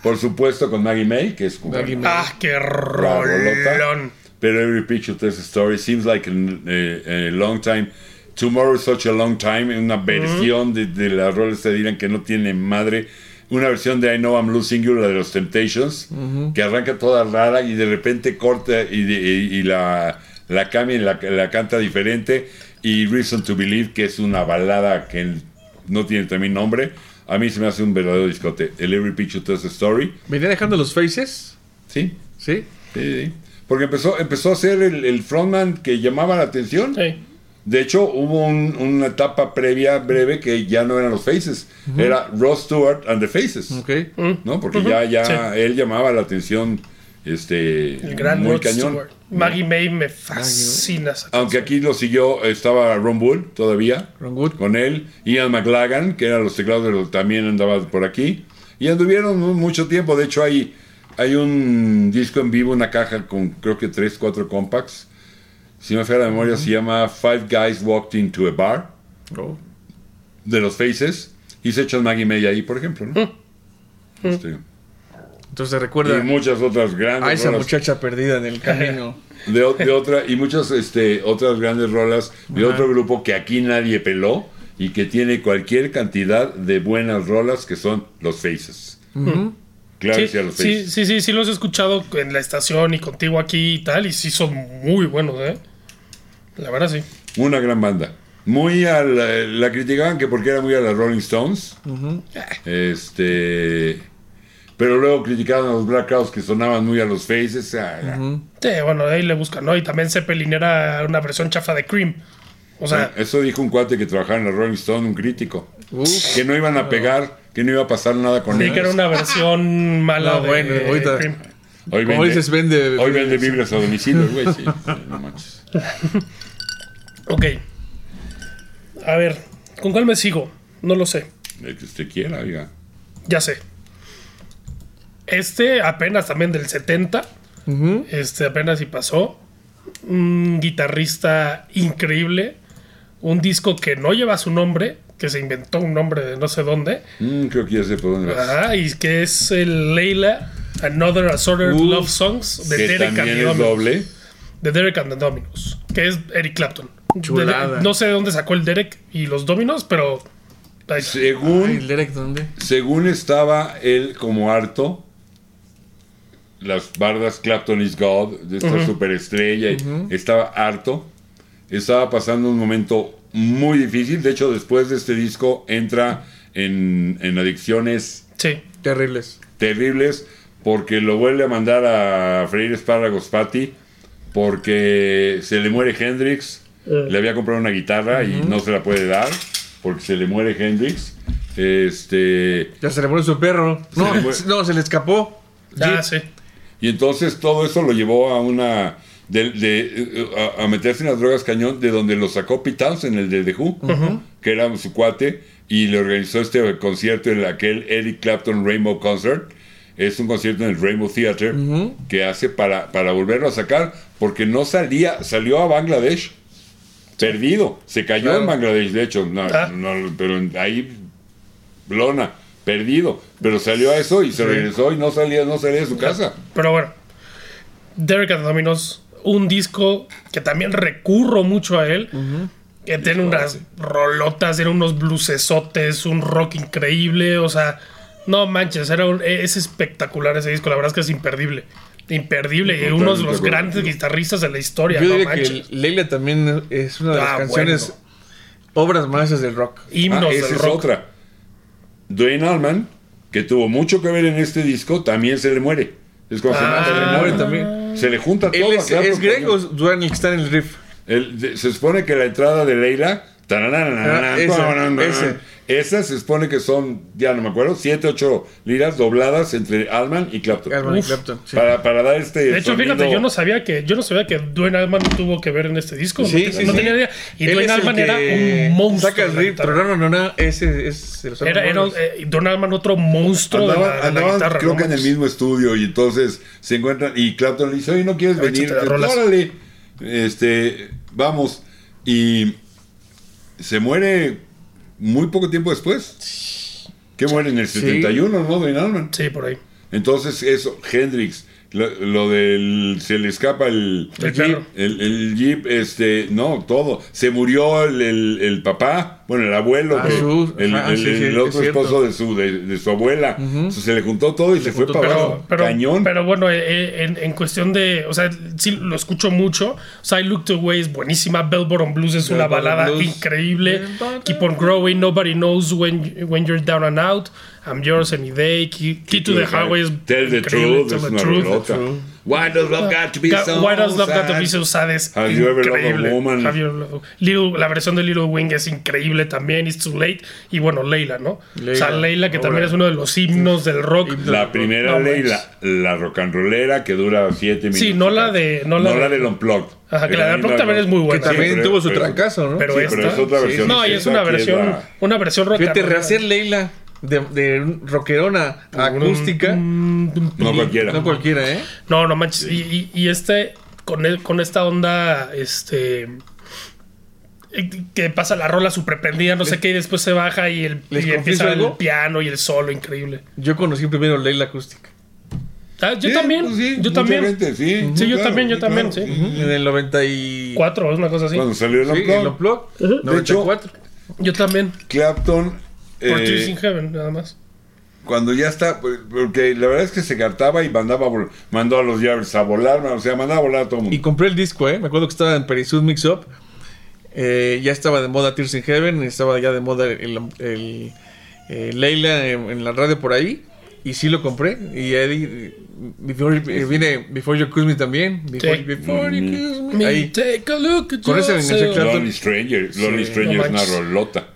Por supuesto con Maggie May, que es Maggie May. Ah, qué rolón. pero Every Picture Tells a Story seems like a, a- a long time. Tomorrow is such a long time, una versión de, de la rola esta dirán que no tiene madre. Una versión de I Know I'm Losing You, la de los Temptations, que arranca toda rara y de repente corta y, de- y- y la, la cambia y la, la canta diferente. Y Reason to Believe, que es una balada que no tiene también nombre. A mí se me hace un verdadero discote. El Every Picture Tells a Story. ¿Venía dejando los faces? Sí, Sí. Sí, sí. Porque empezó, empezó a ser el, el frontman que llamaba la atención. Sí. De hecho, hubo un- una etapa previa, breve, que ya no eran los Faces. Era Ross Stewart and the Faces. Ok. ¿No? Porque ya, ya Sí. él llamaba la atención este, El gran muy Rod cañón. Stewart. Maggie May me fascina esa Aunque canción. aquí lo siguió, estaba Ron Wood todavía. Ron Wood. Con él. Ian McLagan, que eran los teclados, de los- también andaba por aquí. Y anduvieron mu- mucho tiempo. De hecho, hay, hay un disco en vivo, una caja con creo que tres, cuatro compacts. Si me falla la memoria, se llama Five Guys Walked into a Bar, Oh. de los Faces. Y se echan Maggie May ahí, por ejemplo. ¿no? Este, Entonces recuerda y muchas otras grandes a esa rolas. muchacha perdida en el camino. de, otra y muchas este, otras grandes rolas de Ajá. otro grupo que aquí nadie peló y que tiene cualquier cantidad de buenas rolas que son los Faces. Claro, Sí, sí, a los sí, Faces. sí, sí, sí, los he escuchado en la estación y contigo aquí y tal, y sí son muy buenos, ¿eh? La verdad sí. Una gran banda. Muy a la, la criticaban que porque era muy a las Rolling Stones. Este. Pero luego criticaban a los Black Crowes que sonaban muy a los Faces. ah, Sí, bueno, ahí le buscan, ¿no? Y también Zeppelin era una versión chafa de Cream. O sea, Eso dijo un cuate que trabajaba en la Rolling Stone, un crítico. Uf. Que no iban a pegar, que no iba a pasar nada con sí ellos. que era una versión mala No, de, bueno, de ahorita- Cream. Hoy dices, vende- Hoy vende Biblias a domicilio, güey. Sí, sí, no manches. Ok. A ver, ¿con cuál me sigo? No lo sé. El que usted quiera, oiga. Ya sé. Este apenas también del 70. Este apenas y pasó. Un guitarrista increíble. Un disco que no lleva su nombre. Que se inventó un nombre de no sé dónde. Mm, creo que ya sé por dónde vas. Ajá, y que es el Leila. Another Assorted Uh, Love Songs de que Derek and the doble. De Derek and the Dominos. Que es Eric Clapton. Chulada. De- no sé de dónde sacó el Derek y los Dominos, pero. ahí- Según, Ay, ¿el Derek dónde? según estaba él como harto, las bardas Clapton is God, de esta superestrella, y estaba harto. Estaba pasando un momento muy difícil. De hecho, después de este disco entra en, en adicciones Sí. Terribles. terribles porque lo vuelve a mandar a freír espárragos Patty porque se le muere Hendrix. Le había comprado una guitarra y no se la puede dar porque se le muere Hendrix. Este, Ya se le murió su perro. No, le muere. no, se le escapó. Ah, Jeep. sí. Y entonces todo eso lo llevó a una. De, de- a, a meterse en las drogas cañón, de donde lo sacó Pete Townsend, el de The Who, que era su cuate, y le organizó este concierto en aquel Eric Clapton Rainbow Concert. Es un concierto en el Rainbow Theater que hace para, para volverlo a sacar, porque no salía, salió a Bangladesh perdido, se cayó Claro. en Bangladesh, de hecho, no, Ah. no, pero en- ahí lona, perdido, pero salió a eso y se regresó y no salía, no salía de su casa. Pero bueno, Derek and the Dominos, un disco que también recurro mucho a él. Que tiene unas rolotas, tiene unos bluesesotes, un rock increíble. O sea, no manches, era un- es espectacular ese disco. La verdad es que es imperdible. Imperdible. Y uno de los grandes guitarristas de la historia. Yo no diría manches. que Leila también es una de las Ah, canciones, bueno. obras maestras del rock. Himnos Ah, del esa es rock. otra. Dwayne Allman, que tuvo mucho que ver en este disco, también se le muere. Es cuando Ah. se mata Se le Dwayne muere también. Se le junta todo. Es, acá, es griego, el que está en el riff. el- se supone que la entrada de Leila Ah, ese. Esas se supone que son, ya no me acuerdo, 7, 8 liras dobladas entre Allman y Clapton. Allman y. Clapton, sí. Para, para dar este. De hecho, sonido- fíjate, yo no sabía que yo no sabía que Dwayne Allman tuvo que ver en este disco. Sí, no, sí, no sí. tenía idea. Y Él Dwayne el que era un monstruo. Saca el de riff, pero no, no, no, ese es de los Era, era, Allman eh, Dwayne Allman otro monstruo de Andaban, la, de la guitarra. creo ¿no? que en el mismo estudio y entonces se encuentran y Clapton le dice, oye, ¿no quieres ver, venir? Órale, este, vamos. Y se muere muy poco tiempo después. Que muere en el Sí. 71, ¿no? Dwayne Allman. Sí, por ahí. Entonces eso, Hendrix, lo, lo del, se le escapa el, El carro. el, el jeep, este, no, todo. Se murió el- el papá, bueno, el abuelo, Ah, que- su- el, ajá, el- sí, sí, el es otro esposo de su, de, de su abuela. Entonces, se le juntó todo y se, fue para todo. abajo. Pero, Cañón. pero bueno, eh, en, en cuestión de. O sea, sí lo escucho mucho. O sea, I Looked Away es buenísima. Bell Bottom Blues es una Bell balada Blues. increíble. Bell Keep on Growing, Nobody Knows When, when You're Down and Out. I'm Yours Any Day. Key, Key to the Highway es Tell the increíble, truth, Tell es the una Truth. Why does love got to be so Why Does Love Got to sad? Be So Sad es Have you ever loved a increíble. woman? Have you loved- Little- la versión de Little Wing es increíble también. It's Too Late. Y bueno, Leila, ¿no? O sea, Leila. Leila, que también es uno de los himnos del rock. La primera No manches. la, la rock and rollera que dura siete minutos. Sí, no la de- no la de- del Unplugged. Ajá, que la de Unplugged también es muy Que buena. también pero- tuvo su pero- trancazo, ¿no? Pero Sí, esta. pero es otra sí, versión. No, y es una versión, la- una versión rock. Fíjate, rehacer Leila de, de rockerona a acústica. No cualquiera. No cualquiera, ¿eh? No, no manches. Y, y- y este, con, el- con esta onda, este. Que pasa la rola super prendida, no sé qué, y después se baja y, el, ¿Les y empieza el piano y el solo, increíble. Yo conocí primero Leila acústica. Ah, yo Sí, también, pues sí, yo también. gente, sí, Sí, yo claro, también, yo también, claro. sí. En el 90 y... Cuatro, es una cosa así. Cuando salió el Sí, Unplugged, el hecho, 94. Yo también. Clapton, Por eh, Tears in Heaven, nada más. cuando ya está, pues, porque la verdad es que se cartaba y mandaba, a mandó a los Jarvis a volar, o sea, mandaba a volar a todo el mundo. Y compré el disco, ¿eh? Me acuerdo que estaba en Perisud Mix Up. Eh, ya estaba de moda Tears in Heaven. Estaba ya de moda el, el- eh, Leila en, en la radio por ahí. Y sí lo compré. Y ahí before, eh, viene Before You Kiss Me también. Before, Sí. Before You Kiss Me. Ahí. take a look at Con ese. Lonely Stranger, Lonely Sí, Stranger no es una rolota.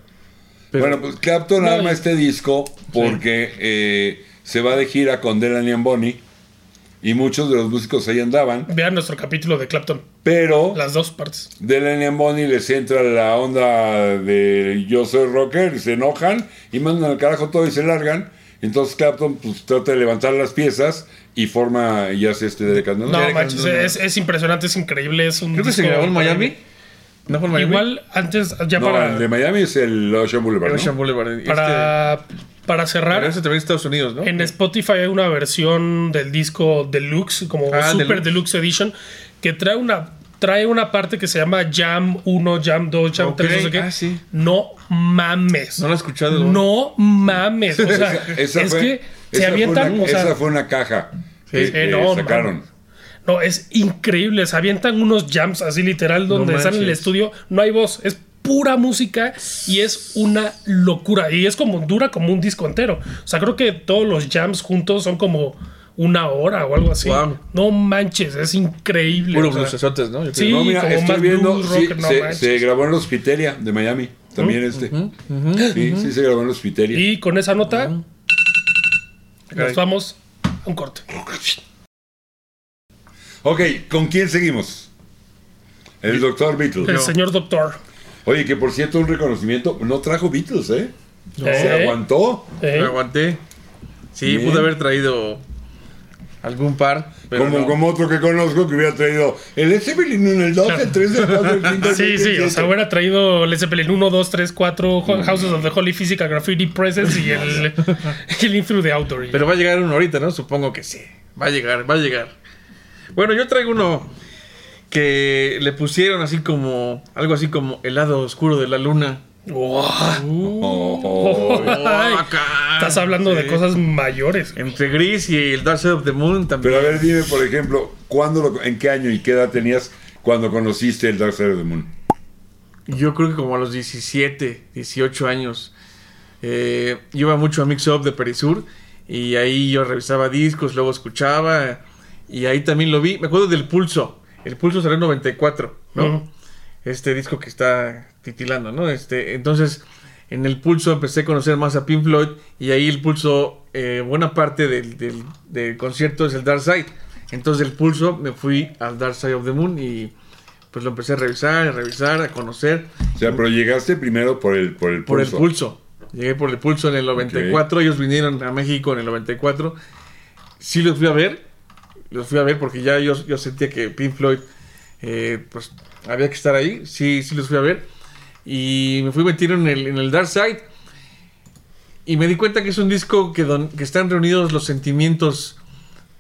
Pero- bueno, pues Clapton No, arma y- este disco porque eh, se va de gira con Delaney and Bonnie y muchos de los músicos ahí andaban, Vean nuestro capítulo de Clapton. pero Las dos partes. Delaney and Bonnie les entra la onda de yo soy rocker y se enojan y mandan al carajo todo y se largan. Entonces Clapton pues trata de levantar las piezas y forma y hace este de No, manches, es, es impresionante, es increíble. Es un Creo que se grabó en Miami. ¿No fue Miami? Igual, antes, ya No, para, el de Miami es el Ocean Boulevard, ¿no? Ocean Boulevard. Este, para, para pero cerrar, ese también Estados Unidos, ¿no? en Spotify hay una versión del disco Deluxe, como Ah, Super Deluxe. Deluxe Edition, que trae una, trae una parte que se llama Jam 1, Jam 2, Jam Ok, 3, no sé qué. ah, sí. No mames. No lo he escuchado. No mames. O sea, Esa es fue- que se esa avientan, una- o sea, esa fue una caja que, Sí, que no, sacaron. mames. No, es increíble. Se avientan unos jams así literal donde están en el estudio. No hay voz. Es pura música y es una locura. Y es como, dura como un disco entero. O sea, creo que todos los jams juntos son como una hora o algo así. Wow. No manches, es increíble. Puros o sea. bluesesotes, ¿no? Yo creo. Sí, No, mira, como estoy más viendo, blues, sí, rock, no se, grabó en los Hospiteria de Miami, también este. sí, sí se grabó en los Hospiteria. Y con esa nota, nos vamos a un corte. Ok, ¿con quién seguimos? El Doctor Beatles. El señor doctor. Oye, que por cierto, un reconocimiento, no trajo Beatles, ¿eh? Se Eh, aguantó. eh. Me aguanté. Sí, Bien. pude haber traído algún par. Pero Como, no. como otro que conozco que hubiera traído el Zeppelin 1, el 2, el 3, el 4, el 5, el Sí, 6, sí, el o sea, 7. hubiera traído Led Zeppelin 1, 2, 3, 4, Houses of the Holy Physical Graffiti Presence y el, el In Through the Outdoor. Pero va a llegar uno ahorita, ¿no? Supongo que sí. Va a llegar, va a llegar. Bueno, yo traigo uno que le pusieron así como. Algo así como el lado oscuro de la luna. Wow. Oh, Ay, acá. Estás hablando de cosas mayores. Entre Gris y el Dark Side of the Moon también. Pero a ver, dime, por ejemplo, ¿cuándo lo- ¿en qué año y qué edad tenías cuando conociste el Dark Side of the Moon? Yo creo que como a los 17, 18 años. Eh, yo iba mucho a Mix Up de Perisur. Y ahí yo revisaba discos, luego escuchaba. Y ahí también lo vi. Me acuerdo del Pulso. El Pulso salió en 94, ¿no? Ujú. este disco que está titilando, ¿no? Este, entonces, en el pulso empecé a conocer más a Pink Floyd y ahí el pulso, eh, buena parte del, del- del concierto es el Dark Side. Entonces, el pulso me fui al Dark Side of the Moon y pues lo empecé a revisar, a revisar, a conocer O sea, pero llegaste primero por el, por el por pulso. el pulso. Llegué por el pulso en el 94, ellos vinieron a México en el 94. Sí los fui a ver, los fui a ver porque ya yo, yo sentía que Pink Floyd, eh, pues había que estar ahí. Sí, sí los fui a ver. Y me fui metido en el, en el Dark Side. Y me di cuenta que es un disco que, don- que están reunidos los sentimientos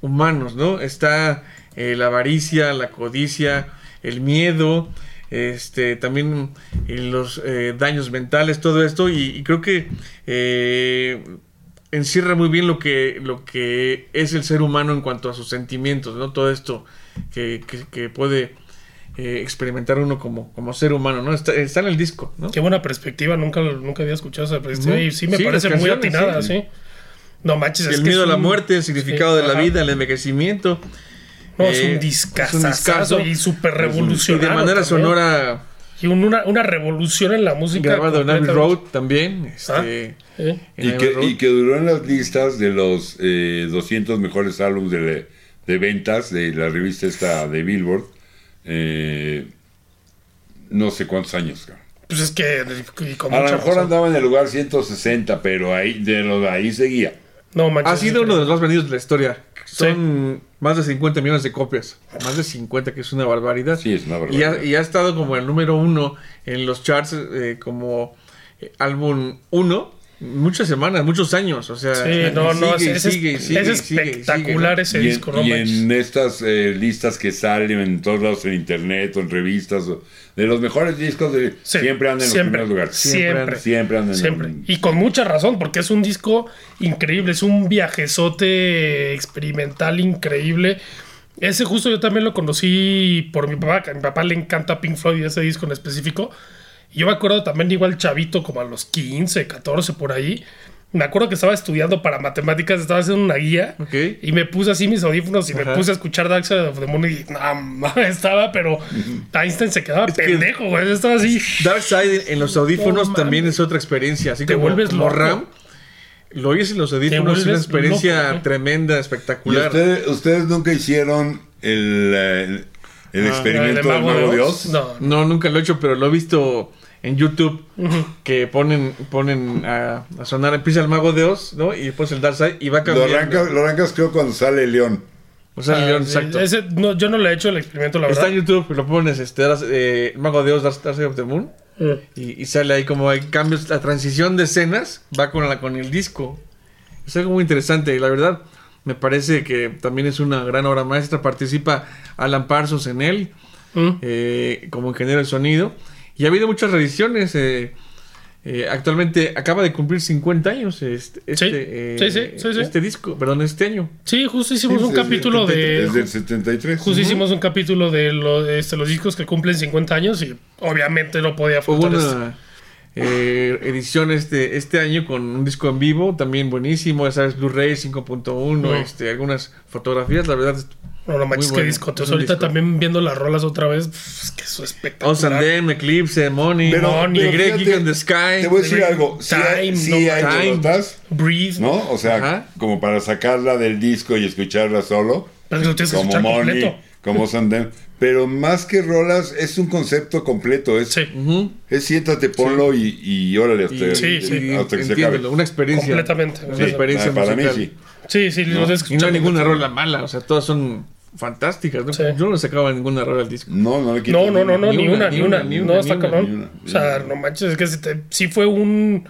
humanos, ¿no? Está eh, la avaricia, la codicia, el miedo, este, también eh, los eh, daños mentales, todo esto, y, y creo que eh, encierra muy bien lo que, lo que es el ser humano en cuanto a sus sentimientos, ¿no? Todo esto que, que- que puede eh, experimentar uno como, como ser humano, ¿no? Está, está en el disco, ¿no? Qué buena perspectiva, nunca, nunca había escuchado esa perspectiva y sí me Sí, parece muy atinada, sí. sí. No manches, es el que miedo a es la muerte, el significado sí, de la vida, el envejecimiento. No, es Eh, un discazazo es un discazo. y súper Y revolucionario. de manera también. sonora Y un- una, una revolución en la música. grabado en. Road también. Este, Ah, ¿eh? Y que, Road. y que duró en las listas de los eh, 200 mejores álbumes de, de ventas de la revista esta de Billboard. eh, no sé cuántos años. Pues es que. con A lo mejor razón. andaba en el lugar 160, pero ahí de lo ahí seguía. No manches. Ha sido uno de los más vendidos de la historia. Son más de 50 millones de copias. Más de 50, que es una barbaridad. Sí, es una Y ha, barbaridad. y ha estado como el número uno en los charts eh, como eh, álbum uno. Muchas semanas, muchos años. O sea, Sí, no, no, sigue, es, sigue, es espectacular sigue, ese y en, disco, no y manches. en estas eh, listas que salen en todos lados en internet o en revistas, o- de los mejores discos, de- Sí, siempre andan en los primeros lugares. Siempre. Siempre andan en Siempre. en- Y con mucha razón, porque es un disco increíble, es un viajezote experimental increíble. Ese justo yo también lo conocí por mi papá, que a mi papá le encanta Pink Floyd y ese disco en específico. Y yo me acuerdo también igual chavito, como a los 15, 14 por ahí. Me acuerdo que estaba estudiando para matemáticas, estaba haciendo una guía. Ok. Y me puse así mis audífonos y Ajá. me puse a escuchar Dark Side of the Moon y no, mames, estaba, pero Einstein se quedaba que- pendejo, güey. Estaba así. Dark Side en los audífonos No también es otra experiencia. Así Te como, vuelves como loco. RAM. Lo oyes en los audífonos, es una experiencia loco, ¿eh? tremenda, ¿Y espectacular. ustedes, ustedes nunca hicieron el, el Ah, experimento ¿El de del Mago Dios? No, No, nunca lo he hecho, pero lo he visto en YouTube que ponen ponen a, a sonar, empieza el Mago de Oz, ¿no? Y después el Dark Side y va Lo cambiando. arrancas, lo arrancas creo cuando sale el león. O sea, Ah, león, sí, exacto. ese- no, yo no le he hecho el experimento, la Está verdad. en YouTube, lo pones, este, eh, Mago de Oz, Dark, Dark Side of the Moon, Mm. y, y sale ahí como hay cambios, la transición de escenas va con, la, con el disco. Es algo muy interesante y la verdad me parece que también es una gran obra maestra. Participa Alan Parsons en él. Mm. eh, como ingeniero de sonido. Y ha habido muchas reediciones. eh, eh, actualmente acaba de cumplir 50 años este, este, Sí, eh, sí, sí, sí, sí. este disco, perdón, este año. Sí, justo hicimos Sí, un capítulo 70 de. Es del 73. Justo hicimos un capítulo de lo- este, los discos que cumplen 50 años y obviamente no podía Hubo faltar este. una eh, edición este, este año con un disco en vivo, también buenísimo, ya sabes, Blu-ray 5.1, Mm. este, algunas fotografías, la verdad. No, no manches, qué disco. es un ahorita disco. también viendo las rolas otra vez, es que eso es espectacular. All Sandem, Eclipse, Money, Pero, Money, The pero Great fíjate, in the Sky. Te voy a decir Time, algo. Sí hay, sí no, hay Time. notas, Breathe. ¿no? O sea, Ajá. como para sacarla del disco y escucharla solo. Pero lo tienes que Como escuchar Money, completo. como Sandem. Pero más que rolas, es un concepto completo. Es, Sí, es siéntate, ponlo y, y órale hasta, Y- Sí, sí. hasta que se acabe. una experiencia. Completamente. Una Sí. experiencia Ah, para mí sí. sí, sí, que Y no hay ninguna rola mala, o sea, todas son fantásticas. ¿no? Sí. Yo no le sacaba ninguna rola al disco. No, no le No, no, no, no, Ni ni, una, ni una, ni no, una, está ni una, cabrón. o sea, no manches, es que sí, te- sí fue un,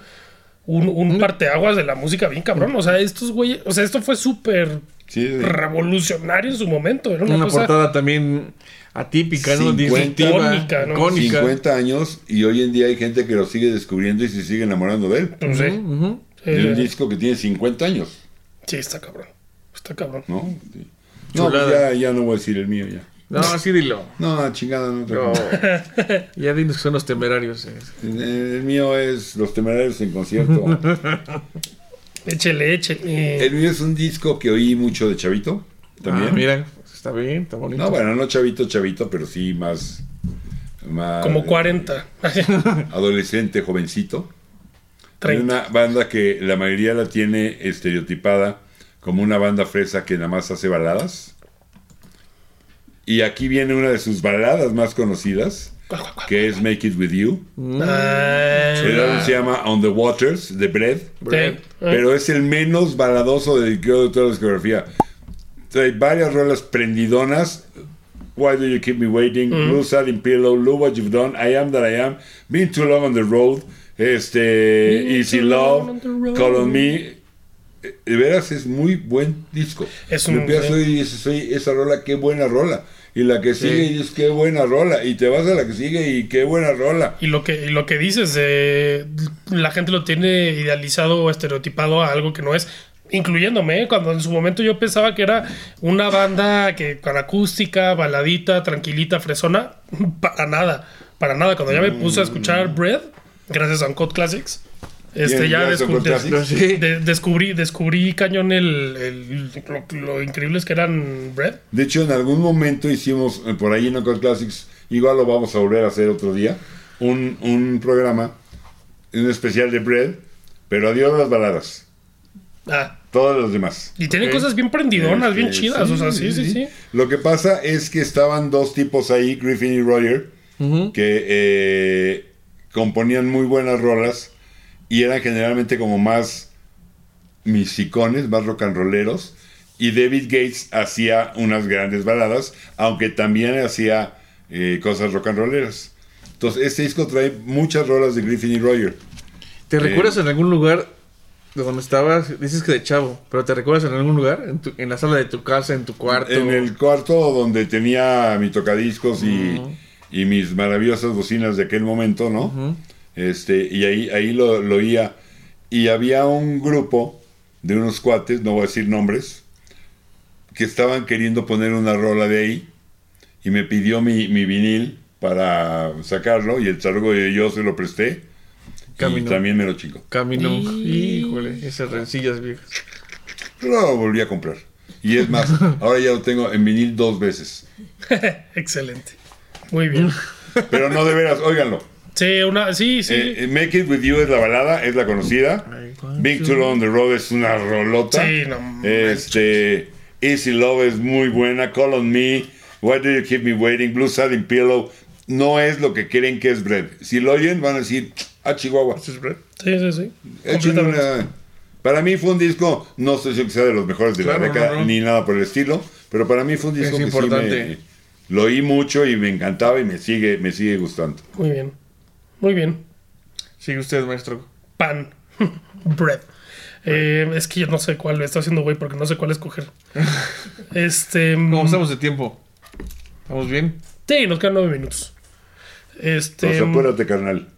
un, un parteaguas de la música bien cabrón. O sea, estos güeyes, o sea, esto fue súper Sí, sí. revolucionario en su momento. Era una, Una cosa. portada también atípica, ¿no? 50. Disruptiva, Icónica, ¿no? icónica. 50 años y hoy en día hay gente que lo sigue descubriendo y se sigue enamorando de él. Pues ujú. Sí, De un disco que tiene 50 años, sí, está cabrón. Está cabrón. ¿no? Sí. No, pues ya, ya no voy a decir el mío ya. No, así dilo. No, chingada, no. te No. ya dinos que son los temerarios. eh. El, el mío es Los Temerarios en concierto. Échele, échele. el mío es un disco que oí mucho de Chavito. También. Ah, mira, está bien, está bonito. no, bueno, no Chavito, Chavito, pero sí más. más, Como eh, 40. adolescente, jovencito. Hay 30. una banda que la mayoría la tiene estereotipada como una banda fresa que nada más hace baladas. Y aquí viene una de sus baladas más conocidas, que es Make It With You. Ah, El álbum se llama On the Waters, de Bread. sí. Pero es el menos baladoso de toda la discografía. Hay varias rolas prendidonas. Why Do You Keep Me Waiting? Blue Satin Pillow, Look What You've Done, I Am That I Am, Been Too Long on the Road, este, Been Easy Love. Call on Me. De veras es muy buen disco. Es un- sí. oír y dices, "Oye, esa rola, qué buena rola. Y la que sigue, y dices, qué buena rola. Y te vas a la que sigue y qué buena rola. Y lo que, y lo que dices, eh, la gente lo tiene idealizado o estereotipado a algo que no es, incluyéndome, ¿eh? cuando en su momento yo pensaba que era una banda que con acústica, baladita, tranquilita, fresona, para nada, para nada. Cuando ya me puse a escuchar Bread, gracias a Uncut Classics, este, ya Uncut de- descubrí, descubrí cañón el, el- lo, lo increíbles que eran Bread. De hecho, en algún momento hicimos eh, por ahí en Uncle Classics, igual lo vamos a volver a hacer otro día, un, un programa, un especial de Bread, pero adiós las baladas. Ah, Todos los demás. y tienen cosas bien prendidonas, bien chidas, o sea, sí, sí, sí. Lo que pasa es que estaban dos tipos ahí, Griffin y Roger, que eh, componían muy buenas rolas y eran generalmente como más musicones, más rock and rolleros. Y David Gates hacía unas grandes baladas, aunque también hacía eh, cosas rock and rolleras. Entonces, este disco trae muchas rolas de Griffin y Roger. ¿Te Eh. recuerdas en algún lugar de donde estabas? Dices que de chavo, pero ¿te recuerdas en algún lugar? En, tu- en la sala de tu casa, en tu cuarto. En el cuarto donde tenía mi tocadiscos y, y mis maravillosas bocinas de aquel momento, ¿no? Este, y ahí, ahí lo, lo oía. Y había un grupo de unos cuates, no voy a decir nombres, que estaban queriendo poner una rola de ahí. Y me pidió mi, mi vinil para sacarlo. Y el chargo yo se lo presté. Y Camino. también me lo chico. Camino. Y- Híjole, esas rencillas viejas. Lo volví a comprar. Y es más, ahora ya lo tengo en vinil dos veces. Excelente. Muy bien. Pero no de veras, óiganlo. Sí, una, sí, sí. Eh, eh, Make It With You es la balada, es la conocida. Big Too Long on the Road es una rolota. Sí, no Este, Easy Love es muy buena. Call on Me. Why Do You Keep Me Waiting? Blue Satin Pillow. No es lo que creen que es Bread. Si lo oyen, van a decir, ah, Chihuahua. ¿Esto es Brett? sí, sí, sí. Una- Para mí fue un disco, no sé si sea de los mejores de la década, no, no. ni nada por el estilo, pero para mí fue un disco Es que importante. sí me, lo oí mucho y me encantaba y me sigue, me sigue gustando. Muy bien. Muy bien. Sigue usted, maestro. Pan. Bread. Eh, es que yo no sé cuál. Estoy haciendo güey porque no sé cuál escoger. Este. ¿Cómo estamos de tiempo? ¿Estamos bien? Sí, nos quedan nueve minutos. Este. Entonces, apúrate, carnal.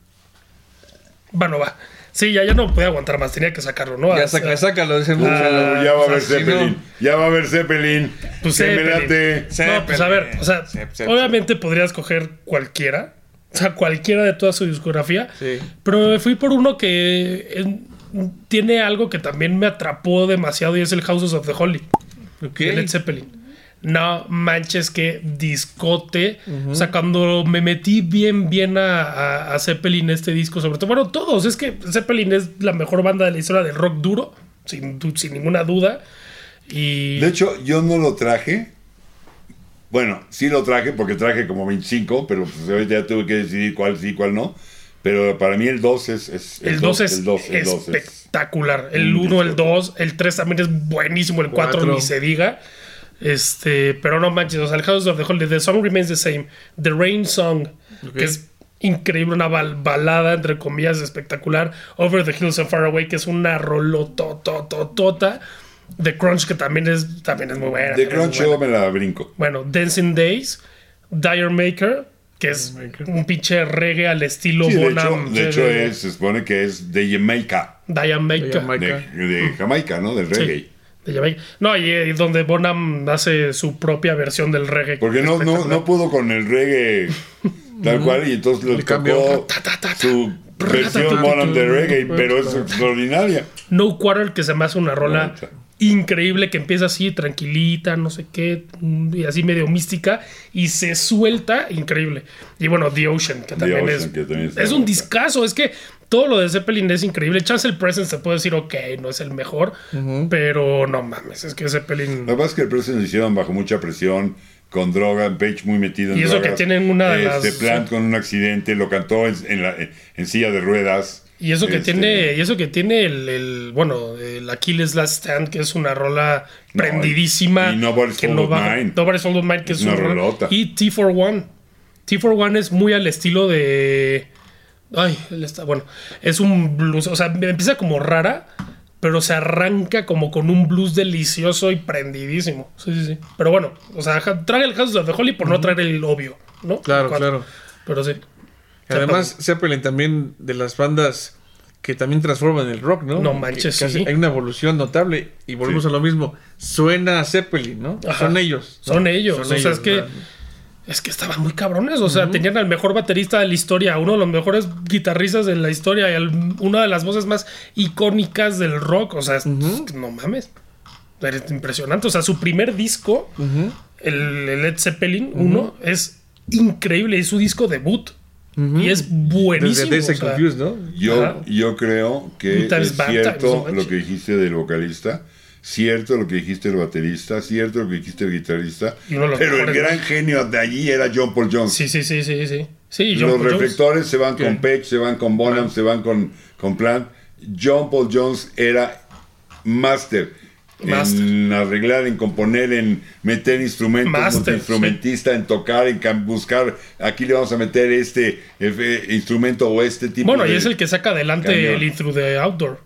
Bueno, va. Sí, ya, ya no puede aguantar más. Tenía que sacarlo, ¿no? Ya Ah, saca, ah, sácalo de ese Uh, músico. ya va a haber Zeppelin. Ya va a haber Zeppelin. Pues Zeppelin. No, pues a ver, o sea, obviamente podría escoger cualquiera. O sea, cualquiera de toda su discografía. Sí. Pero me fui por uno que tiene algo que también me atrapó demasiado y es el Houses of the Holy Ok. de Led Zeppelin. No manches, que discote. O sea, cuando me metí bien, bien a, a- a Zeppelin, este disco, sobre todo, bueno, todos, es que Zeppelin es la mejor banda de la historia del rock duro, sin, sin ninguna duda. Y. De hecho, yo no lo traje. Bueno, sí lo traje porque traje como 25, pero pues ahorita ya tuve que decidir cuál sí, cuál no. Pero para mí el 2 es, es- El 2 es el dos, el dos es- espectacular. El un 1, el disco. 2, el 3 también es buenísimo. El 4 Cuatro. ni se diga. Este, pero no manches, o sea, el House of the Holy, The Song Remains the Same. The Rain Song, Ok. que es increíble, una bal- balada, entre comillas, espectacular. Over the Hills and Far Away, que es una rolotototota. The Crunch, que también es, también es muy buena. De es Crunch muy yo buena. me la brinco. Bueno, Dancing Days, Dire Maker, que es un pinche reggae al estilo Sí, de Bonham. hecho, de hecho es, se supone que es de Jamaica. Dire Maker. De Jamaica. De, de Jamaica, ¿no? Del reggae. Sí, de Jamaica. No, y, eh, donde Bonham hace su propia versión del reggae. Porque no, no, no pudo con el reggae tal cual y entonces cambió. tocó Ta, ta, ta, ta. su versión Bonham de reggae, pero es extraordinaria. No Quarter, que se me hace una rola increíble que empieza así tranquilita, no sé qué, y así medio mística, y se suelta increíble. Y bueno, The Ocean, que también, Ocean, es, que también está es un discazo, es que todo lo de Zeppelin es increíble. Chance el Presence se puede decir, ok, no es el mejor, pero no mames, es que Zeppelin... Lo que pasa es que el precio lo hicieron bajo mucha presión, con droga, Page muy metido en Y eso que tienen una de este, las- Plant con un accidente, lo cantó en, en la- en silla de ruedas. Y eso que Este, tiene, y eso que tiene el, el- bueno, el Achilles Last Stand, que es una rola No, prendidísima. y Nobody's que no Mine. Nobody's Fault of Mine, que es, Es una rola- rolota. Y T41. T41 es muy al estilo de. Ay, él está. Bueno, es un blues. O sea, empieza como rara, pero se arranca como con un blues delicioso y prendidísimo. Sí, sí, sí. Pero bueno, o sea, trae el House of the Holy por no traer el obvio, ¿no? Claro, Cuatro. claro. Pero sí. Además, Zeppelin también de las bandas que también transforman el rock, ¿no? No manches, que sí. Hay una evolución notable y volvemos Sí. a lo mismo. Suena a Zeppelin, ¿no? Ajá. Son ellos. ¿no? Son ellos. o sea, es que. ¿verdad? Es que estaban muy cabrones. O sea, tenían al mejor baterista de la historia, uno de los mejores guitarristas de la historia y al- una de las voces más icónicas del rock. O sea, es- no mames. Es impresionante. O sea, su primer disco, el, el Led Zeppelin 1, es increíble. Es su disco debut. Y es buenísimo. Desde Days o sea, Confused, ¿no? Yo, yo creo que es cierto lo que dijiste del vocalista, cierto lo que dijiste del baterista, cierto lo que dijiste del guitarrista, pero el gran genio de allí era John Paul Jones. Sí, sí, sí, sí, sí. Sí, y John Los Paul Jones. reflectores se van con Page, se van con Bonham, se van con, con Plant. John Paul Jones era máster en arreglar, en componer, en meter instrumentos, Máster, instrumentista, en tocar, en buscar. Aquí le vamos a meter este instrumento o este tipo Bueno, de. y es el que saca adelante el intro de Outdoor.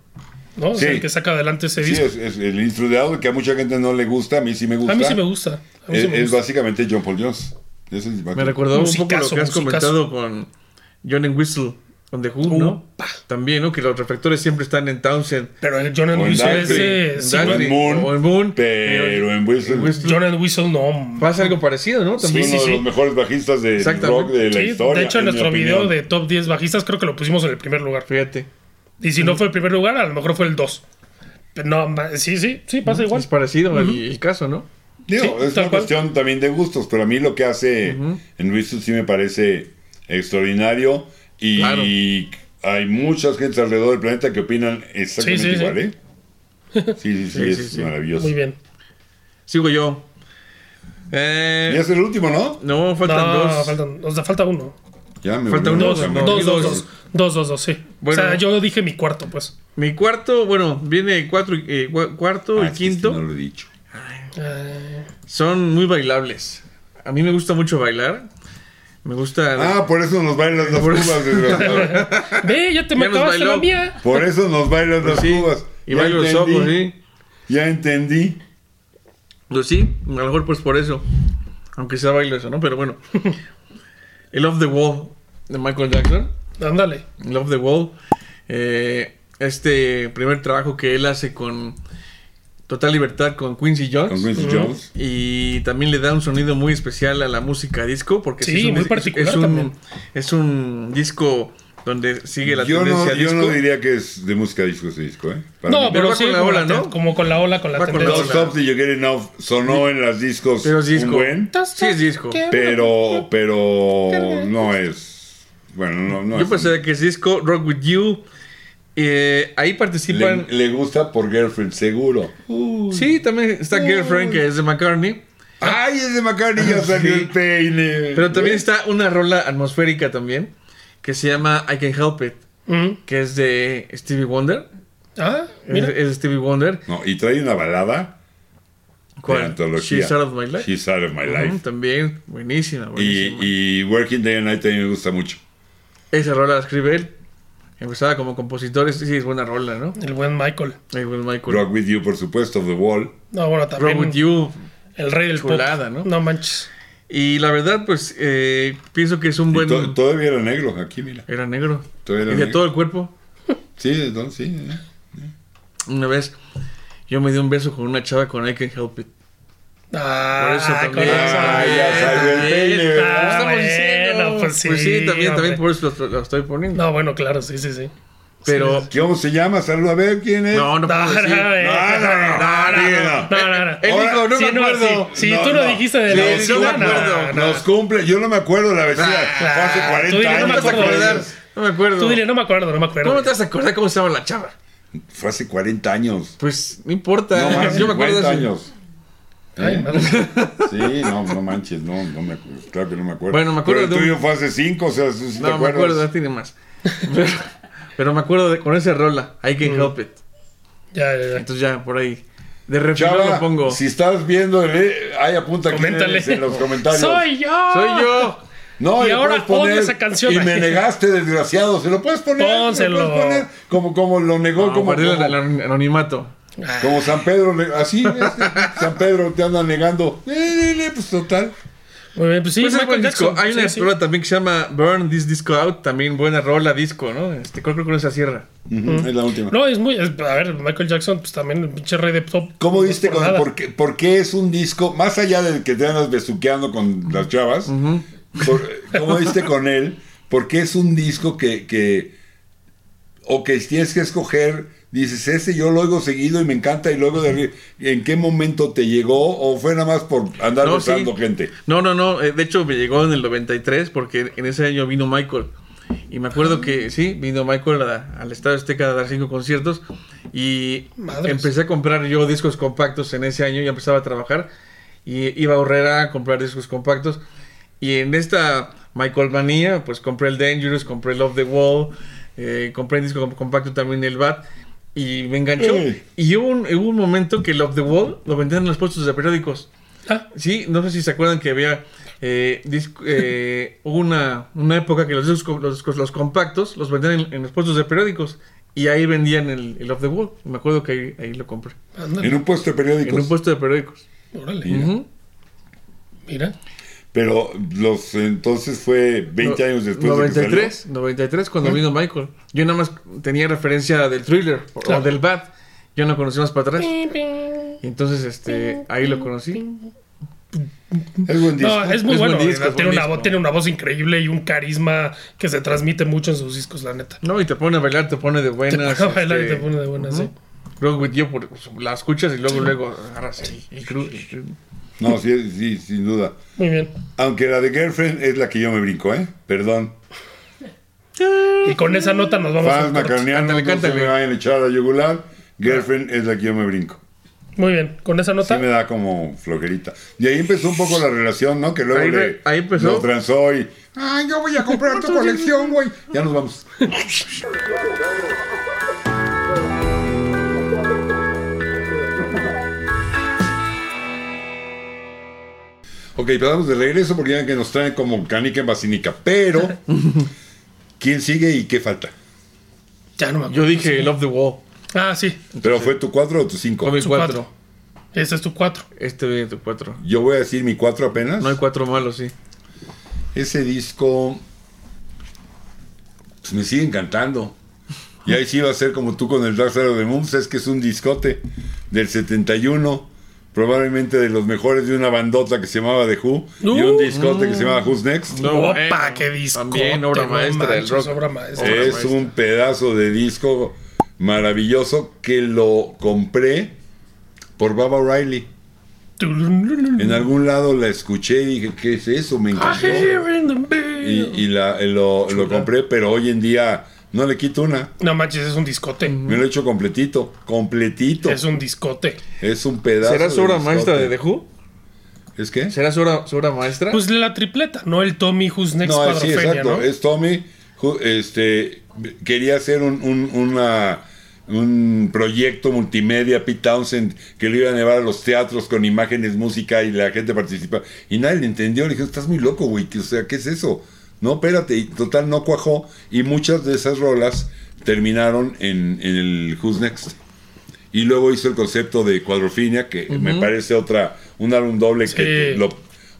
¿No? Es Sí. el que saca adelante ese Sí, disco. es, es el intro de audio que a mucha gente no le gusta, a mí sí me gusta. A mí sí me gusta. A mí sí Es, me es gusta. básicamente John Paul Jones. Es- Me recordó un poco lo que has comentado con John and Whistle, con The Who, ¿no? Upa. También, ¿no? Que los reflectores siempre están en Townsend. Pero el John and O en Whistle ese. en sí, en Moon, o en Moon, pero en Whistle. John and Whistle no. Pasa algo parecido, ¿no? También. uno sí, de sí. los mejores bajistas de rock de la Sí, historia. de hecho, en mi nuestro video opinión. de top 10 bajistas, creo que lo pusimos en el primer lugar. Fíjate. Y si no fue el primer lugar, a lo mejor fue el 2. Pero no, ma- sí, sí, sí, pasa igual. Es parecido el caso, ¿no? Digo, Sí, es una cual. cuestión también de gustos, pero a mí lo que hace en Whistle sí me parece extraordinario y Claro. hay muchas gentes alrededor del planeta que opinan exactamente Sí, sí, sí. igual, ¿eh? Sí, sí, sí, Sí, es maravilloso. Muy bien. Sigo yo. Eh, Ya es el último, ¿no? no, faltan no, dos. Faltan, o sea, falta uno. Ya me Falta uno, dos, dos. dos. Dos, dos, dos, sí. Bueno. o sea, yo dije mi cuarto, pues. Mi cuarto, bueno, viene cuatro, y- eh, cua- cuarto Ah, y es que quinto. este no lo he dicho. Son muy bailables. A mí me gusta mucho bailar. Me gusta. Ah, por eso nos bailan las cubas, desgraciado. Ve, ya te me acabaste la mía. Por eso nos bailan las sí. cubas. Y Ya bailo los entendí, ojos, sí. Ya entendí. Pues sí, a lo mejor pues por eso. Aunque sea bailo eso, ¿no? Pero bueno. El Off the Wall de Michael Jackson. Ándale. Off the Wall. eh, este primer trabajo que él hace con total libertad con Quincy Jones. Con Quincy Jones. Y también le da un sonido muy especial a la música disco. Porque Sí, es un, muy es- particular es un, también. es un disco donde sigue la Yo no, tendencia yo disco. no diría que es de música disco ese disco, ¿eh? Para No, mí. pero, va sí, con la ola, ¿no? Como con la ola, con la Va con la tendencia. Don't Stop Till You Get Enough sonó en las discos Pero es disco. un buen, Sí, es disco. pero, pero no es. Bueno, no, no Yo es- pensé que es disco Rock With You. eh, ahí participan... le, le gusta por Girlfriend, seguro. Sí, también está Girlfriend, que es de McCartney. ¡Ay, es de McCartney! Ya salió Sí. el peine. Pero también está una rola atmosférica también, que se llama I Can Help It, Mm. que es de Stevie Wonder. Ah, Es, mira. es de Stevie Wonder. No, y trae una balada de ¿Cuál? antología. She's Out of My Life. She's Out of My Life. también, buenísima, Y, buenísima. y Working Day and Night también me gusta mucho. Esa rola la escribe él. Empezaba como compositor, sí, es buena rola, ¿no? El buen Michael. Ahí fue Michael. Rock With You, por supuesto, The Wall. No, bueno, también. Rock With You. El rey del Chulada, pop. ¿no? No manches. Y la verdad, pues, eh, pienso que es un Y buen... to- todavía era negro, aquí mira. Era negro. Todavía Y era de negro. todo el cuerpo. Sí, de todo, sí. eh. Una vez yo me di un beso con una chava con I Can Help It. Ah, Por eso con también. Ah, ya salió el peine, ¿verdad? Pues sí, Pues sí, también, hombre. también por eso lo, lo estoy poniendo. No, bueno, claro, sí, sí, sí. Pero. ¿Cómo se llama? Saluda a ver quién es. No, no No, puedo no, decir. No, no, no, no, no, no, no. Él dijo, no Sí, me no, acuerdo. sí, sí, No, tú lo no. dijiste de Sí, la sí, vecina, no. Nos cumple, yo no me acuerdo la vecina. Fue hace Ah, 40 tú dile, no años. me No me acuerdo. Tú dile, no me acuerdo, no me acuerdo. ¿Cómo no te vas a acordar cómo se llama la chava? Fue hace 40 años. Pues no importa. No más, Yo me acuerdo de 50 eso. años. Ay, madre. Sí, no, no manches, no, no me acuerdo. Claro que no me acuerdo. Bueno, me acuerdo Pero el de un- tuyo fue hace 5, o sea, si te No, me acuerdo, ya tiene más. Pero, pero me acuerdo de, con esa rola, I Can Mm. Help It. Ya, ya, ya. Entonces ya, por ahí. De refilón Chava, lo pongo. si estás viendo, eh, ahí apunta eres en los comentarios. ¡Soy yo! Soy yo. No, Y ahora odio esa canción. Y me negaste, desgraciado. Se lo puedes poner. se lo Pónselo. puedes poner como, como lo negó, No, como, el, como, el anonimato. Ah, como San Pedro. le- Así, este, San Pedro te anda negando. Eh, eh, eh, pues total. Muy bien, pues sí, Pues es Michael buen disco. Jackson. Hay una Sí, rola también que se llama Burn This Disco Out. También buena rola disco, ¿no? Este, creo que con esa sierra. Ujú, Es la última. No, es muy. es- a ver, Michael Jackson, pues también el pinche rey de pop. ¿Cómo viste por con, por, qué, por qué es un disco, más allá del que te andas besuqueando con las chavas, por- ¿cómo viste con él? Porque es un disco que, que, o que tienes que escoger, dices, ese yo lo oigo seguido y me encanta y luego de ¿en qué momento te llegó o fue nada más por andar No, besando sí. gente? No, no, no. eh, De hecho, me llegó en el 93 porque en ese año vino Michael. Y me acuerdo que sí, vino Michael a- al Estadio Azteca a dar cinco conciertos. Y empecé a comprar yo discos compactos en ese año. Ya empezaba a trabajar. Y iba a Horrera a comprar discos compactos. Y en esta Michael Manía, pues compré el Dangerous, compré el Off the Wall. eh, compré el disco com- compacto también el Bat. Y me enganchó. Ey. Y hubo un, hubo un momento que el Off the Wall lo vendían en los puestos de periódicos. Ah, Sí, no sé si se acuerdan que había eh, disc- eh, hubo una, una época que los discos, los, discos- los compactos los vendían en, en los puestos de periódicos y ahí vendían el, el Off the Wall. Me acuerdo que ahí, ahí lo compré. En un puesto de En periódicos. un puesto de periódicos. Órale. Mira. Pero los entonces fue 20 años después de que 93, 93 cuando vino Michael. Yo nada más tenía referencia del thriller o- Claro. o del Bat. Yo no conocía más para atrás. Y entonces este ahí lo conocí. Es buen disco. No, es muy Es bueno. buen disco, es tiene, buen una, disco. voz- tiene una voz increíble y un carisma que se transmite mucho en sus discos, la neta. No, y te pone a bailar, te pone de Te buenas. pone a bailar y este, te pone de buenas, sí. Rock with You, por- la escuchas y luego, luego agarras el, el el No, sí, sí, sin duda. Muy bien. Aunque la de Girlfriend es la que yo me brinco, ¿eh? Perdón. Y con esa nota nos vamos a Fans corte. macaronianos, no se me vayan a echar a la yugular. Girlfriend es la que yo me brinco. Muy bien. Con esa Sí nota. me da como flojerita. Y ahí empezó un poco la relación, ¿no? Que luego Ahí le, ahí empezó. lo transó y... ¡Ay, yo voy a comprar tu colección, güey! Ya nos vamos. Ok, pero vamos de regreso porque ya que nos traen como canica en basinica. Pero, ¿quién sigue y qué falta? Ya no me acuerdo. Yo dije Love the Wall. Ah, sí. ¿Pero fue tu 4 o tu 5? Con mi Su 4. cuatro. Este es tu 4. Este viene tu 4. Yo voy a decir mi 4 apenas. No hay 4 malos, sí. Ese disco pues, me sigue encantando. Y ahí sí va a ser como tú con el Dark Side of the Moon, pues, es que es un discote del 71, probablemente de los mejores de una bandota que se llamaba The Who, y un Uh. discote que se llama Who's Next. No, Opa, qué disco. también obra maestra del rock. Obra maestra. Obra es maestra. un pedazo de disco maravilloso que lo compré por Baba O'Reilly. En algún lado la escuché y dije, ¿qué es eso? Me encantó. Y, y la- lo, lo compré, pero hoy en día no le quito una. No manches, es un discote. Me lo he hecho completito, completito. Es un discote. Es un pedazo. ¿Será su obra maestra de The Who? ¿Es qué? ¿Será su obra, su obra maestra? Pues la tripleta, no el Tommy Who's Next No, sí, exacto. ¿no? Es Tommy. Este, quería hacer un, un- una, un proyecto multimedia, Pete Townsend, que lo iban a llevar a los teatros con imágenes, música y la gente participa. Y nadie le entendió. Le dije, estás muy loco, güey. que, O sea, ¿qué es eso? No, espérate. Y total, no cuajó. Y muchas de esas rolas terminaron en, en el Who's Next. Y luego hizo el concepto de Cuadrofinia, que me parece otra, un álbum doble Sí. que lo,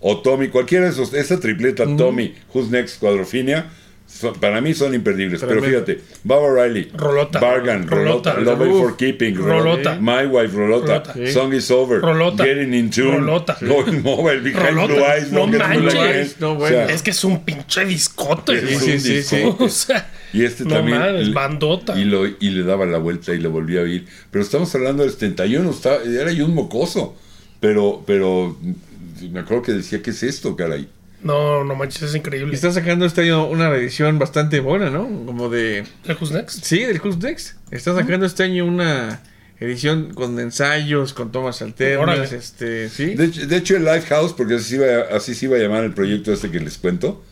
o Tommy, cualquiera de esos, esa tripleta, Tommy, Who's Next, Cuadrofinia, son- para mí son imperdibles. Pero fíjate, Baba Riley, Rolota. Bargain, Rolota, Rolota. Love Uf. for Keeping, Rolota. My Wife, Rolota. Sí. Song is Over, Rolota. Getting in Tune, Rolota. Mobile, Behind Rolota. Blue Eyes, No manches. No, O bueno. sea, Es que es un pinche discote. es sí, un sí. O sea, Y este No también. le- bandota. Y, lo, y le daba la vuelta y le volvía a oír. Pero estamos hablando del 71, estaba, era yo un mocoso. Pero, pero me acuerdo que decía, ¿qué es esto, caray? No, no manches, es Y increíble. están sacando este año una edición bastante buena, ¿no? Como de... ¿El Who's Next? Sí, del Who's Next. Están sacando este año una edición con ensayos, con tomas alternas, Órale. este... Sí. De, hecho- de hecho, el Lifehouse, porque así se, iba, a- así se iba a llamar el proyecto este que les cuento,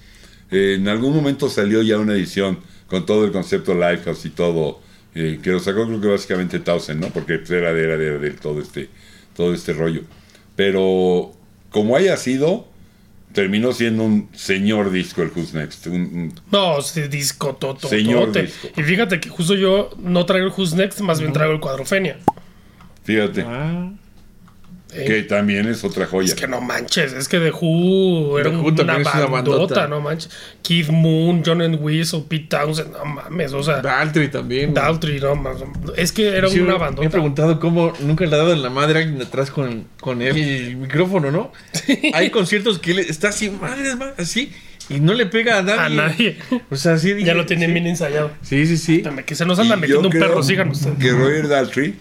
eh, en algún momento salió ya una edición con todo el concepto Lifehouse y todo, eh, que lo sacó creo que básicamente Townsend, ¿no? Porque pues, era de, era de, de todo, este, todo este rollo. Pero como haya sido, terminó siendo un señor disco el Who's Next. un- un- No, ese disco toto. Señor disco. Y fíjate que justo yo no traigo el Who's Next, más bien traigo el Cuadrofenia. fíjate, Ah, ¿eh? que también es otra joya. Es que no manches, es que The Who era The Who una también es una bandota, bandota. no manches. Keith Moon, John and Whistle, Pete Townsend, no mames, o sea, Daltrey también. güey. Daltrey, no mames. Es que era Sí, una Me he bandota. preguntado cómo nunca le ha dado en la madre a alguien atrás con, con el micrófono, ¿no? Hay conciertos que él está así, madre, madre, así, y no le pega a nadie. A nadie. O sea, sí. Ya dije, lo tienen sí. bien ensayado. Sí, sí, sí. Que se nos anda Y metiendo un perro, sigan ustedes. Que Roger Daltrey,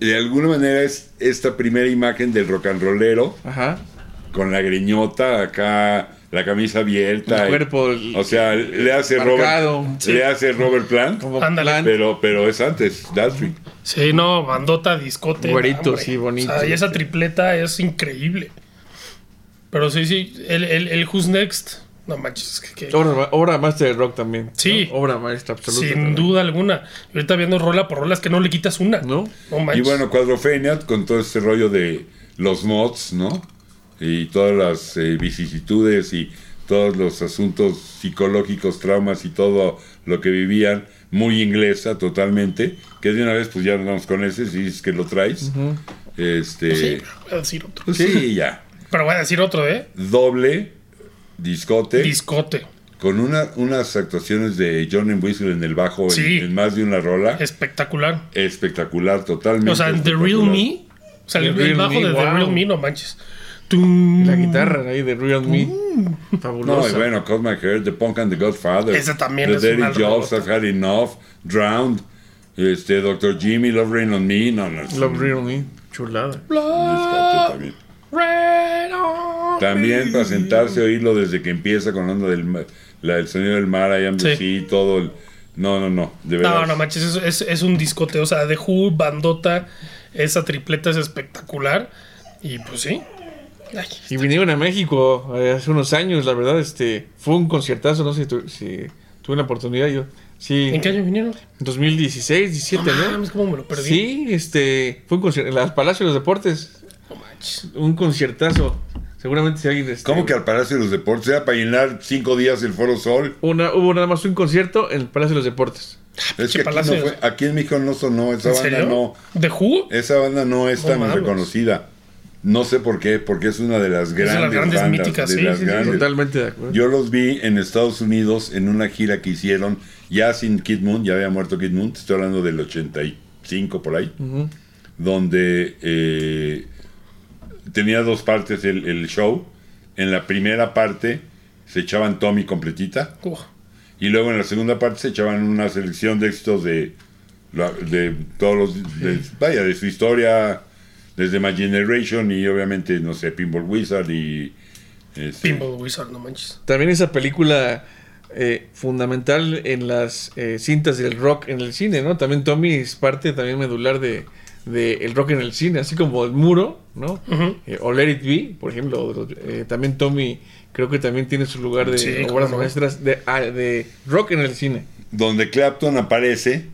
de alguna manera, es esta primera imagen del rock and rollero, Ajá. con la greñota acá, la camisa abierta. El cuerpo. o sea, le hace marcado. Robert, Sí. le hace Robert Plant, como pero, pero es antes, Daltrey. Sí, no, bandota, discote. Güerito, sí, bonito. O sea, y esa tripleta es increíble. Pero sí, sí, el, el, el Who's Next, no manches, es que, que- Obra, obra maestra de rock también. Sí. ¿no? Obra maestra absoluta. sin también. duda alguna. Y ahorita viendo rola por rolas que no le quitas una. ¿No? No Y bueno, Cuadrofenia, con todo este rollo de los mods, ¿no? Y todas las eh, vicisitudes y todos los asuntos psicológicos, traumas y todo lo que vivían, muy inglesa totalmente, que de una vez pues ya nos vamos con ese, si dices que lo traes. Este, Sí, pero voy a decir otro. pues sí, ya. Pero voy a decir otro, ¿eh? Doble discote Discote. con una, unas actuaciones de John Whistle en el bajo en- Sí. en, más de una rola. Espectacular. espectacular, totalmente. O sea, The Real. Me. O sea, el, The el bajo Me, de The wow. Real Me, no manches. Tum. La guitarra ahí de Real Me. Mm. No, Fabulosa. y bueno, Cut My Hair, The Punk and the Godfather. Esa también The es Dirty una Jobs. I've Had Enough, Drowned, este, Dr. Jimmy, Love Rain on Me. No, no, Love un Real Me. Chulada. también. Red on También para sentarse a oírlo desde que empieza con la onda del la, el sonido del mar, I am the Sí. sea, todo el... No, no, no, de verdad. No, no manches, es, es, es un discote. O sea, The Who, bandota, esa tripleta es espectacular. Y pues sí. Ay, Y vinieron a México eh, hace unos años, la verdad, este, fue un conciertazo, no sé si, tu- si tuve la oportunidad yo. Sí, ¿En qué año vinieron? 2016, 17, No ¿no? mames, cómo me lo perdí. Sí, este, fue un concierto, en las Palacio de los Deportes, No manches. un conciertazo. Seguramente si alguien... Este, ¿Cómo que al Palacio de los Deportes? Era para llenar cinco días el Foro Sol. Una, hubo nada más un concierto en el Palacio de los Deportes. Es Pinche que aquí, no fue- aquí en México no sonó, esa ¿En banda serio? no... ¿The Who? Esa banda no es tan reconocida. No sé por qué, porque es una de las de las grandes, grandes bandas, míticas, de sí, las sí, sí, grandes. Totalmente de acuerdo. Yo los vi en Estados Unidos en una gira que hicieron ya sin Kid Moon, ya había muerto Kid Moon, te estoy hablando del 85 por ahí, donde eh, tenía dos partes el, el show. En la primera parte se echaban Tommy completita Uf. y luego en la segunda parte se echaban una selección de éxitos de, de todos los, de- vaya, de su historia, desde My Generation y obviamente, no sé, Pinball Wizard y... este, Pinball Wizard, no manches. También esa película eh, fundamental en las eh, cintas del rock en el cine, ¿no? También Tommy es parte también medular de, de el rock en el cine, así como el muro, ¿no? Eh, o Let It Be, por ejemplo. eh, también Tommy creo que también tiene su lugar de Sí, obras maestras de, ah, de rock en el cine. donde Clapton aparece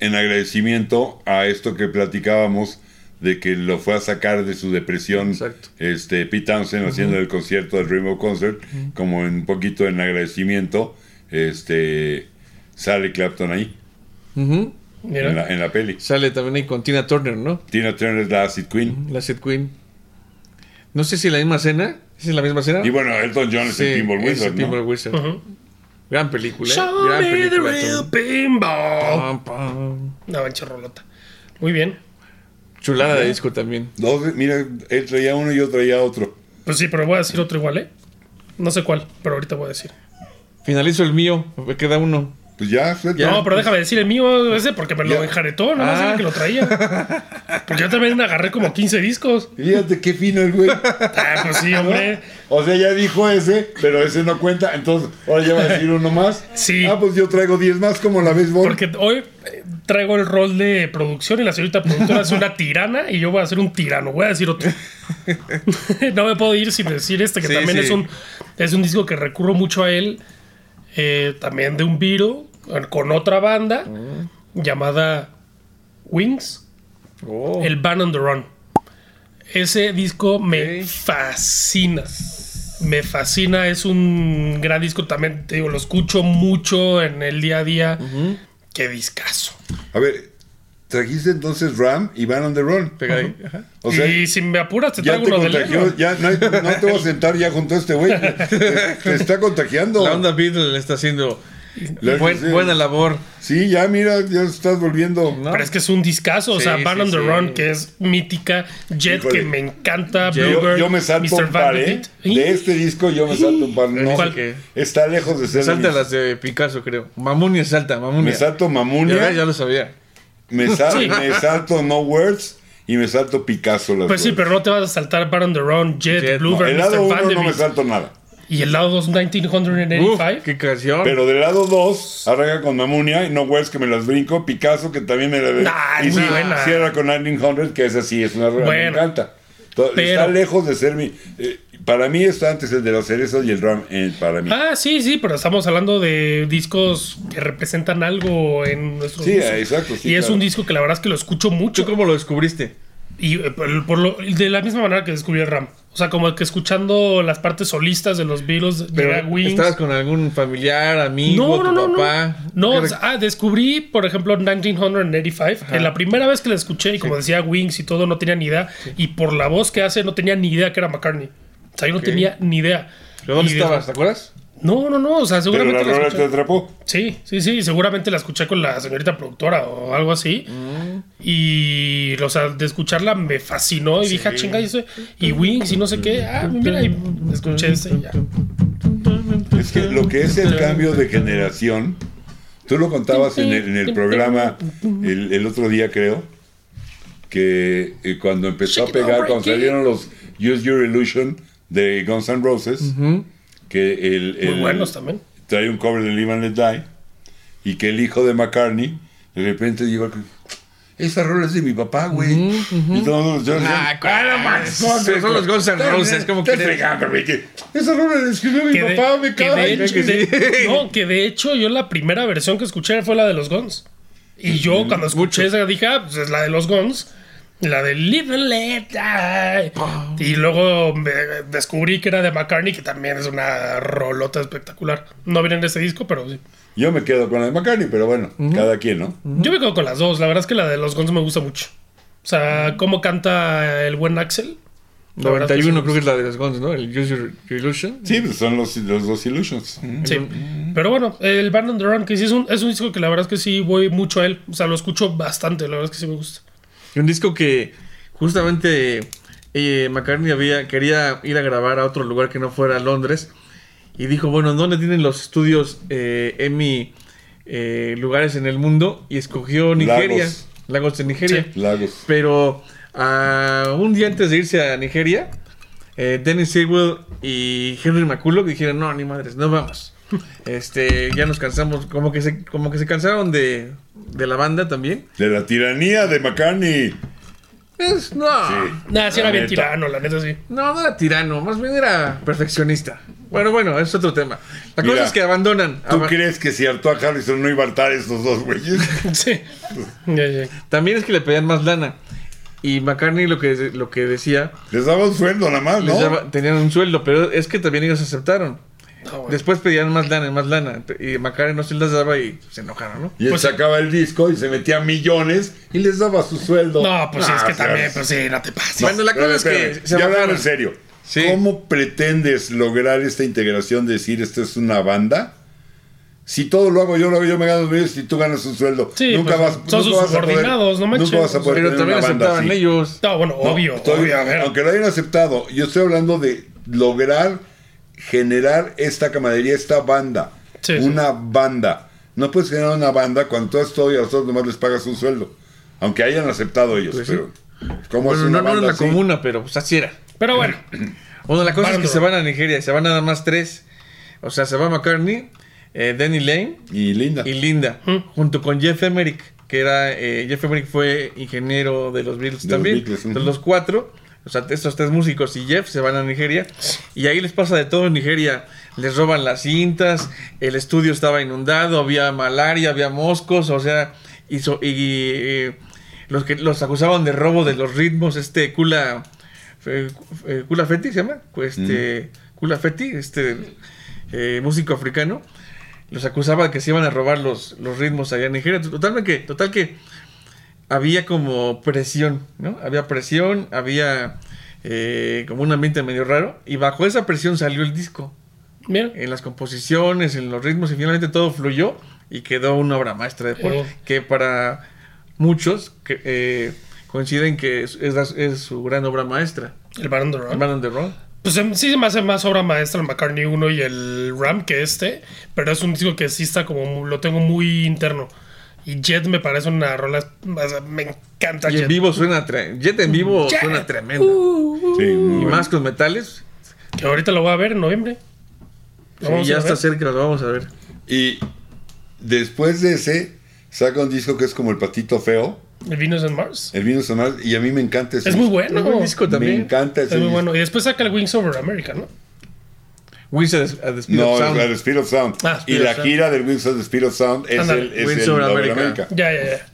en agradecimiento a esto que platicábamos de que lo fue a sacar de su depresión Exacto. este Pete Townsend haciendo el concierto del Rainbow Concert como en un poquito en agradecimiento este sale Clapton ahí. En la, en la peli Sale también ahí con Tina Turner, ¿no? Tina Turner es la Acid Queen La Set Queen. No sé si la misma escena. ¿Es la misma escena? y bueno Elton John es Sí, el Pinball es el Wizard ¿no? Pinball Wizard. Ujú. Gran película. ¿eh? Show Gran me the real pinball. Pam, pam. Una mancha rolota. Muy bien. Chulada de disco también. Dos- mira él traía uno y yo traía otro Pues sí, pero voy a decir otro igual, ¿eh? No sé cuál, pero ahorita voy a decir. Finalizo el mío, me queda uno. Pues ya, suelta. No, pero déjame decir el mío ese porque me lo Ya. enjaretó, no más Ah. que lo traía. Porque yo también agarré como 15 discos. Fíjate qué fino el güey. Ah, pues sí, hombre. O sea, ya dijo ese, pero ese no cuenta. Entonces, ahora ya va a decir uno más. Sí. Ah, pues yo traigo 10 más como la béisbol. Porque hoy eh, traigo el rol de producción y la señorita productora es una tirana y yo voy a ser un tirano. Voy a decir otro. no me puedo ir sin decir este, que Sí, también sí. es un es un disco que recurro mucho a él. Eh, también de un Viro con otra banda llamada Wings. Oh. El Ban on the Run. Ese disco me fascina. Me fascina, es un gran disco también, te digo, lo escucho mucho en el día a día. Qué discazo. A ver, trajiste entonces Ram y Van on the Run. Ahí. Ajá. O sea, y si me apuras, te ya traigo te uno de. Ya no, hay- no te voy a sentar ya junto a este güey. Te, te está contagiando. La onda Beatles le está haciendo La- buen- sí. buena labor. Sí, ya mira, ya estás volviendo. ¿no? Pero es que es un discazo, o Sí, sea, Ban sí, on the. Run, que es mítica, Jet, Híjole. que me encanta, Yo, Bluebird, yo me salto Mr. un par, ¿eh? De este disco yo me salto un par. No, ¿Cuál? que- está lejos de ser. Salta mis- las de Picasso, creo. Mamunia salta, Mamunia. Me salto Ya, Mamunia, ves, ya lo sabía. Me, sal- Sí. me salto No Words y me salto Picasso. Las Pues sí, pero no te vas a saltar Ban on the Run, Jet, Jet, no. Bluebird, El lado Mr. 1 no me salto nada. y el lado 2, Uf, 1985. qué canción. Pero del lado 2 arranca con Mamunia y No Words que me las brinco. Picasso que también me la Nah, y sí, buena. cierra con 1900 que esa sí es una rueda. Me Bueno. encanta. Pero- Está lejos de ser mi. eh, para mí está antes el de los cerezos y el drum eh, para mí. Ah, sí, sí, pero estamos hablando de discos que representan algo en nuestros Sí, exacto, sí, y es un disco que la verdad es que lo escucho ¿Tú mucho. cómo lo descubriste? Y eh, por, por lo- de la misma manera que descubrí el Ram. O sea, como que escuchando las partes solistas de los Beatles, Pero Wings. ¿Estabas con algún familiar, amigo, No, no, tu no, papá? no. No, ¿Qué o sea, ah, descubrí, por ejemplo, 1985. Que la primera vez que la escuché, y como decía Wings y todo, no tenía ni idea. Y por la voz que hace, no tenía ni idea que era McCartney. O sea, yo no tenía ni idea. ¿Pero dónde Y estabas? ¿Te acuerdas? No, no, no. O sea, Pero seguramente la la rola escuché. te atrapó. Sí, sí, sí. Seguramente la escuché con la señorita productora o algo así. Y, o sea, de escucharla me fascinó. Y dije, ah, chinga, y, eso- y Wings y no sé qué. Ah, mira, y escuché ese y ya. Es que lo que es el cambio de generación, tú lo contabas en el, en el programa el, el otro día, creo, que eh, cuando empezó a pegar, cuando salieron los Use Your Illusion de Guns N' Roses, que el, Muy el- buenos también. trae un cover de Live and Die, y que el hijo de McCartney de repente llegó esa rola es de mi papá, güey. Y todos los Ah, ¿cuál? Son los Guns N' Roses, güey, que Esa rola la escribió mi de, papá, me sí. de- no, que de hecho yo la primera versión que escuché fue la de los Guns. Y yo cuando escuché esa dije, ah, pues es la de los Guns. La de Live and Let Die. Y luego me descubrí que era de McCartney, que también es una rolota espectacular. No viene en este disco, pero sí. Yo me quedo con la de McCartney, pero bueno, cada quien, ¿no? Yo me quedo con las dos. La verdad es que la de los Guns me gusta mucho. O sea, cómo canta el buen Axel. La verdad es que sí 91 me creo que es la de los Guns, ¿no? El Use Your Illusion. Sí, pues son los, los dos Illusions. Sí. Pero bueno, el Band on the Run, que sí es un, es un disco que la verdad es que sí voy mucho a él. O sea, lo escucho bastante, la verdad es que sí me gusta. Y un disco que justamente eh, McCartney había, quería ir a grabar a otro lugar que no fuera Londres. Y dijo, bueno, ¿dónde tienen los estudios eh, Emmy eh, lugares en el mundo? Y escogió Nigeria. Lagos. Lagos de Nigeria. Sí. Lagos. Pero un día antes de irse a Nigeria, eh, Dennis Sewell y Henry McCulloch dijeron, no, ni madres, no vamos. Este, ya nos cansamos, como que se, como que se cansaron de, de la banda también. De la tiranía de McCartney. Es- no, Sí. Nada, sí era bien neta. tirano, la neta sí. no, no era tirano, más bien era perfeccionista. Bueno, bueno, es otro tema. La Mira, cosa es que abandonan. ¿Tú crees que si hartó a Harrison no iba a hartar estos dos güeyes? Sí. También es que le pedían más lana. Y McCartney lo que, lo que decía, Les daba un sueldo nada más, les ¿no? daba- tenían un sueldo, pero es que también ellos aceptaron. No, bueno. Después pedían más lana, más lana. Y McCartney no se las daba y se enojaron, ¿no? Y él Pues- sacaba el disco y se metía millones y les daba su sueldo. No, pues sí, es Ah, que o sea, también, pues sí, no te pases. Bueno, la cosa Espérame, es que se ya en serio. Sí. ¿Cómo pretendes lograr esta integración de decir esto es una banda? Si todo lo hago yo, lo hago yo, me gano los medios y tú ganas un sueldo. Sí, nunca pues, vas, son nunca sus vas a poder- subordinados, no manches. Nunca vas a poder Pero también aceptaban ellos. No, bueno, No, obvio, estoy- obvio, a ver. Aunque lo hayan aceptado, yo estoy hablando de lograr generar esta camaradería, esta banda. Sí, sí. una banda. No puedes generar una banda cuando tú haces todo y a los otros nomás les pagas un sueldo. Aunque hayan aceptado ellos, Pues sí. pero ¿cómo Bueno, es una no, no en banda la así? comuna, pero pues así era. Pero bueno, Bueno, la cosa es que se van a Nigeria, se van nada más tres. O sea, se va McCartney, eh, Danny Lane Y linda. y Linda, Mm. junto con Jeff Emerick, que era, eh, Jeff Emerick fue ingeniero de los Beatles De los también. Beatles, Entonces ujú. los cuatro, o sea, estos tres músicos y Jeff se van a Nigeria y ahí les pasa de todo en Nigeria. Les roban las cintas, el estudio estaba inundado, había malaria, había moscos, o sea, y, so- y, eh, los que los acusaban de robo de los ritmos, este Kula, eh, eh, Kula Feti se llama, este Kula Feti, este eh, músico africano, los acusaba de que se iban a robar los, los ritmos allá en Nigeria. Total que, total que había como presión, ¿no? Había presión, había eh, como un ambiente medio raro. Y bajo esa presión salió el disco. mira. En las composiciones, en los ritmos, y finalmente todo fluyó y quedó una obra maestra de Paul. Eh. Que para muchos que, eh, coinciden que es, es la- es su gran obra maestra. El Baron de Ram. Man on the Run. Pues em, sí se me hace más obra maestra el McCartney 1 y el Ram que este, pero es un disco que sí está como, lo tengo muy interno. Y Jet me parece una rola, o sea, me encanta Y en vivo suena... Jet en vivo Jet. suena tremendo. Uh, Sí, muy Y bueno. más con metales. que ahorita lo voy a ver en noviembre. Sí, ya está ver. cerca, lo vamos a ver. Y después de ese, saca un disco que es como el patito feo, El Venus en Mars. el vino sonar, y a mí me encanta ese Es muy bueno. Es buen disco Me también. encanta ese Es muy disco. bueno. Y después saca el Wings Over America, ¿no? Wings at the, at the Speed No, of Sound. la de Speed of Sound. Ah, y Speed la of Sound. gira del Wings of the Speed of Sound es Ándale. el, es Wings el over America. America. Ya, ya, ya.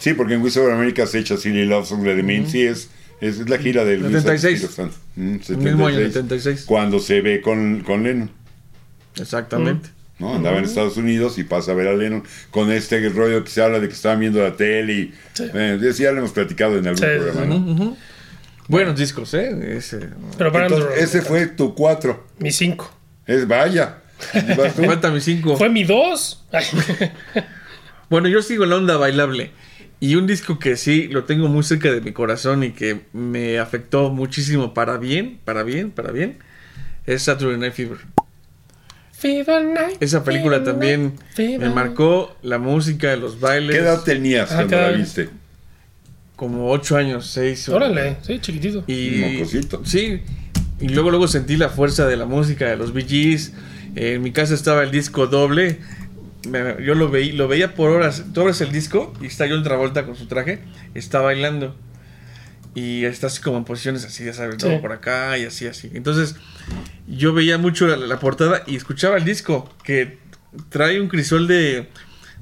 Sí, porque en Wings Over America se echa Silly Love Song de The Mean. Sí, es, es, es la gira del Wings of the 76. Speed of Sound. Mm, El mismo año, 76. 76. Cuando se ve con, con Lennon. Exactamente. ¿no? Andaba en Estados Unidos y pasa a ver a Lennon con este rollo que se habla de que estaban viendo la tele y Sí. eh, ya lo hemos platicado en algún Sí, programa. ¿no? Ujú, ujú. Buenos discos, ¿eh? Ese- Pero de Entonces, ese fue tu cuatro. Mi 5. Es vaya. Falta mi cinco. Fue mi 2. Bueno, yo sigo la onda bailable. Y un disco que sí lo tengo muy cerca de mi corazón y que me afectó muchísimo para bien, para bien, para bien, es Saturday Night Fever. Esa película también me marcó la música, los bailes. ¿Qué edad tenías cuando la viste? Como ocho años, seis. o- Órale, sí, chiquitito. Y, Mocosito. Sí. Y luego, luego sentí la fuerza de la música de los Bee Gees. en mi casa estaba el disco doble. Me- yo lo, veí, lo veía por horas. Tú abres el disco y está John Travolta con su traje. Está bailando. Y está así como en posiciones así, ya sabes, Sí. ¿no? por acá y así, así. Entonces, yo veía mucho la, la portada y escuchaba el disco que trae un crisol de,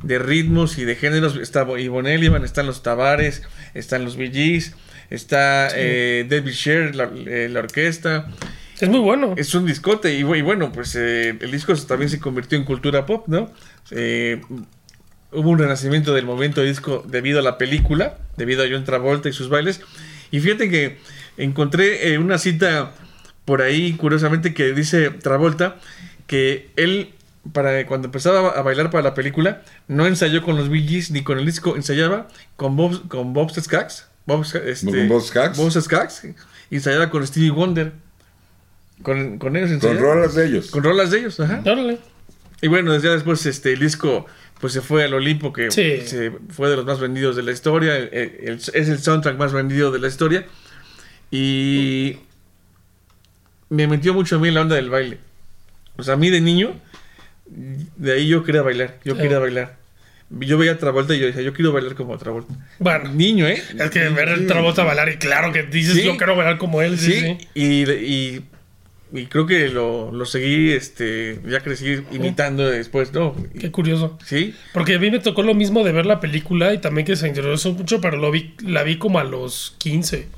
de ritmos y de géneros. Está Ivonne Elliman, están los Tavares, están los Gees, está eh, David Sher, la, eh, la orquesta. Es muy bueno. Es un discote y bueno, pues eh, el disco también se convirtió en cultura pop, ¿no? Eh, hubo un renacimiento del movimiento de disco debido a la película, debido a John Travolta y sus bailes. Y fíjate que encontré eh, una cita por ahí, curiosamente, que dice Travolta que él, para cuando empezaba a bailar para la película, no ensayó con los Bee Gees ni con el disco, ensayaba con Bob, con Bob Skaggs. Bob, este, ¿Con Bob Skaggs? Bob Skaggs, y ensayaba con Stevie Wonder. Con, con ellos Con ensayaba. rolas de ellos. Con rolas de ellos, ajá. Órale. Y bueno, ya después este, el disco pues se fue al Olimpo, que Sí. se fue de los más vendidos de la historia. el- el- es el soundtrack más vendido de la historia. Y me metió mucho a mí en la onda del baile. O sea, a mí de niño, de ahí yo quería bailar. Yo quería bailar. Yo veía a Travolta y yo decía, yo quiero bailar como Travolta. Bueno, Niño, ¿eh? es que ver el Travolta bailar y claro que dices Sí. yo quiero bailar como él. Sí, Sí, sí. Y, y, y creo que lo, lo seguí, este, ya crecí imitando después, ¿no? Qué curioso. Sí, Porque a mí me tocó lo mismo de ver la película y también que se interesó mucho, pero lo vi, la vi como a los 15.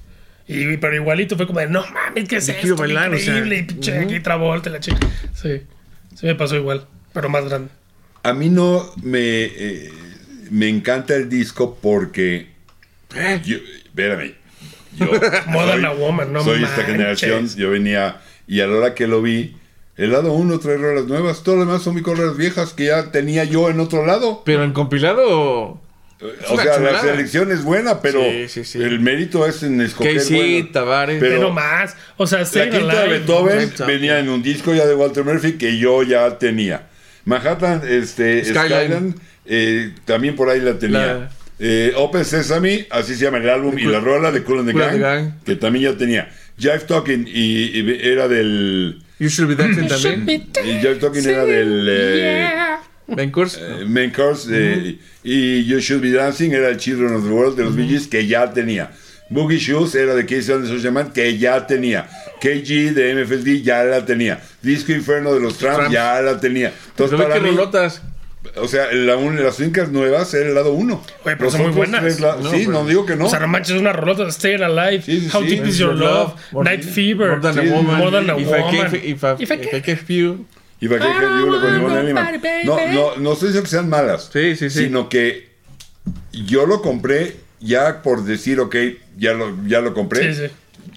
Y, pero igualito fue como de, no mames, ¿qué es Yo esto? quiero bailar, o sea, Increíble, y pinche aquí Travolta, la chica. Sí, sí me pasó igual, pero más grande. A mí no me, eh, me encanta el disco porque. Eh. Yo, espérame. Yo Modern soy- Woman, no Soy esta generación. Yo venía. Y a la hora que lo vi, el lado uno trae rolas nuevas. Todo lo demás son mis rolas viejas que ya tenía yo en otro lado. pero en compilado, O una sea, la selección es buena, pero Sí, sí, sí. el mérito es en escoger. Bueno. Tavares. Pero- Pero más, o sea, La quinta de Beethoven venía en un disco ya de Walter Murphy que yo ya tenía. Manhattan, este, Skyline. Skyline, eh, también por ahí la tenía. La- Eh, Open Sesame, así se llama el álbum, y la rola de Cool and the Gang, the Gang. que también ya tenía. Jive Talking, y, y era del... You Should Be Dancing también. Y Jive Talking era del... eh, Ben Course. eh, Main Course, eh, y You Should Be Dancing era el Children of the World de los Bee Gees, que ya tenía. Boogie Shoes era de Casey Anderson Shaman, que ya tenía. KG de MFSD ya la tenía. Disco Inferno de los Tramps ya la tenía. Entonces, Pero ve para que mí, rolotas. o sea, la un- las únicas nuevas era el lado 1. Oye, pero son muy buenas. No, sí, pero- no digo que no. O sea, no manches, una rolota. Staying Alive. Sí, sí, How sí. Deep Is Your Love. More- Night Fever. More Than Sí, a Woman. More Than a If I Woman. Can't- If I- If I If I Can't- Can't You. No, no, no estoy diciendo que sean malas. Sí, sí, sí. Sino que yo lo compré ya por decir, ok, ya lo, ya lo compré. Sí, sí.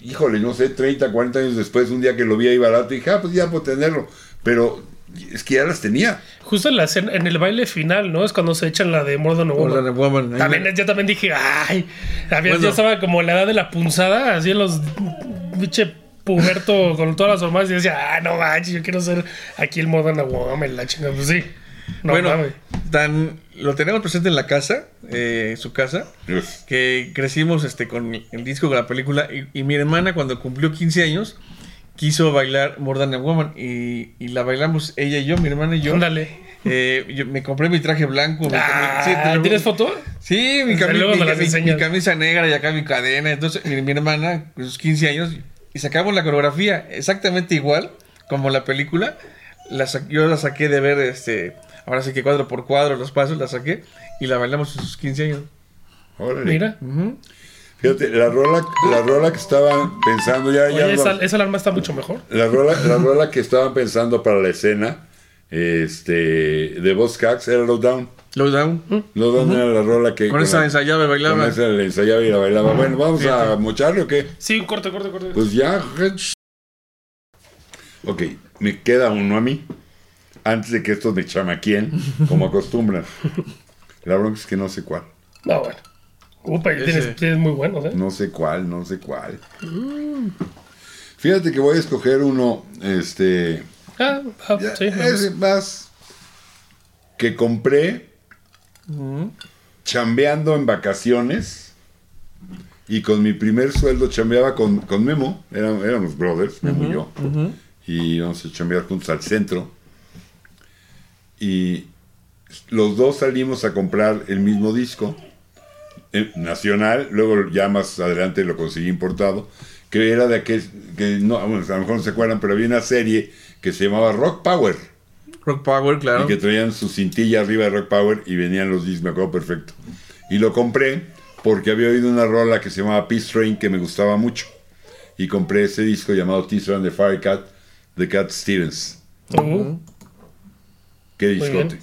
Híjole, no sé, 30, 40 años después, un día que lo vi ahí barato, dije, ah, pues ya puedo tenerlo. Pero es que ya las tenía. Justo en, la en el baile final, ¿no? Es cuando se echan la de More Than a More Woman. Woman. También, me- yo también dije, ay, había, Bueno. ya estaba como la edad de la punzada, así en los biche puberto con todas las hormonas y decía, ah, no manches, yo quiero ser aquí el Modern Woman, la chingada, pues sí. No, bueno, mames. Tan, lo tenemos presente en la casa, eh, su casa, que crecimos este, con el disco, con la película, y, y mi hermana cuando cumplió 15 años quiso bailar More Than a Woman y, y la bailamos ella y yo, mi hermana y yo. Ándale. Eh, yo me compré mi traje blanco. mi- Ah, sí, te lo- ¿Tienes foto? Sí, mi, cami- mi- mi- camisa negra y acá mi cadena. Entonces, mi, mi hermana, con sus 15 años, y sacamos la coreografía exactamente igual como la película. La yo la saqué de ver, este, ahora sí que cuadro por cuadro los pasos, la saqué y la bailamos en sus 15 años. Órale. Mira. Fíjate, la rola, la rola que estaban pensando, ya, ya esa, no- esa alarma está mucho mejor. la, rola, la rola que estaban pensando para la escena este, de Boss Cax era Lowdown. Lowdown. Lowdown era la rola que. Con esa la- ensayaba y Con bailaba. esa la ensayaba y la bailaba. Bueno, vamos a mocharle o qué? Sí, corte, corte, corte. Pues ya. Ok, me queda uno a mí. Antes de que estos me chamaquien, como acostumbran. La bronca es que no sé cuál. No, bueno. Upa, y tienes, tienes muy buenos, ¿eh? No sé cuál, no sé cuál. Fíjate que voy a escoger uno, este, Ah, ah, ya, sí. ese más que compré chambeando en vacaciones y con mi primer sueldo chambeaba con, con Memo, Era- éramos brothers, Memo y yo, y íbamos a chambear juntos al centro y los dos salimos a comprar el mismo disco eh, nacional, luego ya más adelante lo conseguí importado, que era de aquel, que no, bueno, a lo mejor no se acuerdan, pero había una serie que se llamaba Rock Power, Rock Power, claro. y que traían su cintilla arriba de Rock Power y venían los discos, me acuerdo perfecto. Y lo compré porque había oído una rola que se llamaba Peace Train que me gustaba mucho. Y compré ese disco llamado Teaser and the Firecat de Cat Stevens. Uh, bien. discote.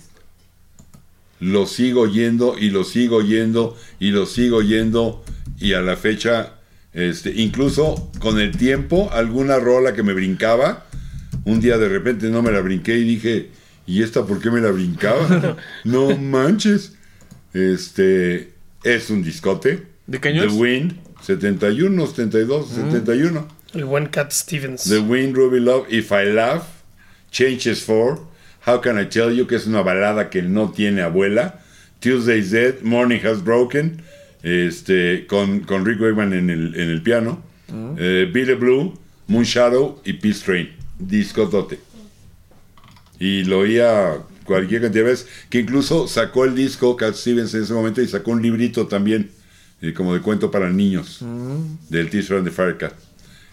Lo sigo oyendo y lo sigo oyendo y lo sigo oyendo y a la fecha, este, incluso con el tiempo, alguna rola que me brincaba, un día de repente no me la brinqué y dije, ¿y esta por qué me la brincaba? no manches. Este, es un discote. ¿De qué años? The Wind, 71, 72, 71. el buen Cat Stevens. The Wind, Ruby Love, If I Laugh, Changes For, How Can I Tell You, que es una balada que no tiene abuela, Tuesday's Dead, Morning Has Broken, este, con, con Rick Wakeman en el, en el piano, eh, Billy Blue, Moon Shadow y Peace Train, disco dote. Y lo oía cualquier cantidad de veces, que incluso sacó el disco Cat Stevens en ese momento y sacó un librito también, eh, como de cuento para niños, del Teacher and the Firecat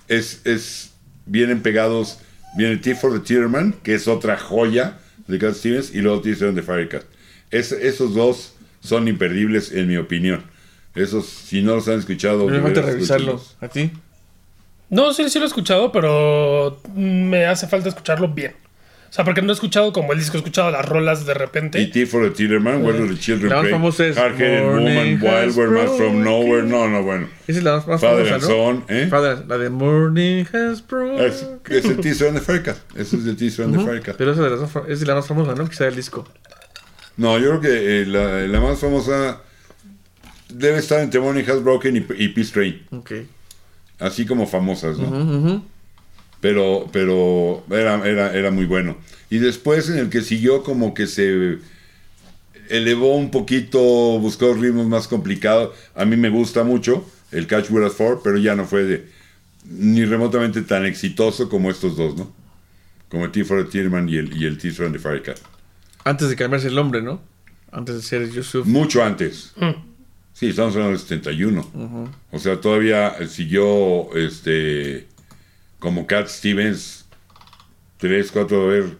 es, es vienen pegados, viene Tea for the Tierman, que es otra joya de Cat Stevens, y luego and the Firecat. Es, esos dos son imperdibles en mi opinión. Esos, si no los han escuchado, Me de falta. ¿A ti? No, sí, sí lo he escuchado, pero me hace falta escucharlo bien. O sea, porque no he escuchado como el disco, he escuchado las rolas de repente. Y Tea for the Tierman, Where Do the Children La más Pray, famosa es Hard-Headed Morning Woman, Has Wild Where Man From Broken. Nowhere. No, no, bueno. Esa es la más, más Father famosa, and. Son, ¿eh? Father- la de Morning Has Broken. Es, es el Teaser and the Firecat. Ese es el Teaser and the Firecat. Pero esa de las más es de la más famosa, ¿no? Quizá el disco. No, yo creo que eh, la, la más famosa debe estar entre Morning Has Broken y, y Peace Train. Ok. Así como famosas, ¿no? Pero, pero era, era, era muy bueno. Y después en el que siguió como que se elevó un poquito, buscó ritmos más complicados. A mí me gusta mucho el Catch With Us For, pero ya no fue de, ni remotamente tan exitoso como estos dos, ¿no? Como el T for the Tierman y el, y el T for the Firecat. Antes de cambiarse el nombre, ¿no? Antes de ser Yusuf. Mucho antes. Mm. Sí, estamos hablando del 71. O sea, todavía siguió este como Cat Stevens 3, 4, a ver,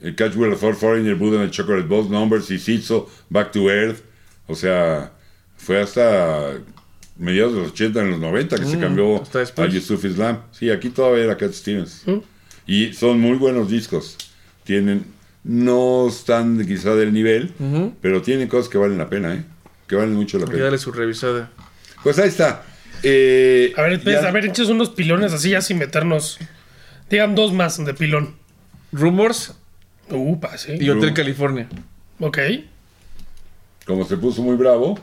el Catch Will for Foreigner, Buddha and the Chocolate Balls, Numbers y Sitso, Back to Earth. O sea, fue hasta mediados de los 80, en los 90 que se Mm, cambió hasta a. Yusuf Islam. Sí, aquí todavía era Cat Stevens. Y son muy buenos discos. Tienen, no están quizá del nivel, Ujú. pero tienen cosas que valen la pena, ¿eh? Que valen mucho la Hay que pena. darle su revisada. Pues ahí está. Eh, A ver, pues, ya- a ver, eches unos pilones así ya sin meternos. Digan dos más de pilón. Rumors Upa, sí. y Hotel Rum- California. Ok. Como se puso muy bravo.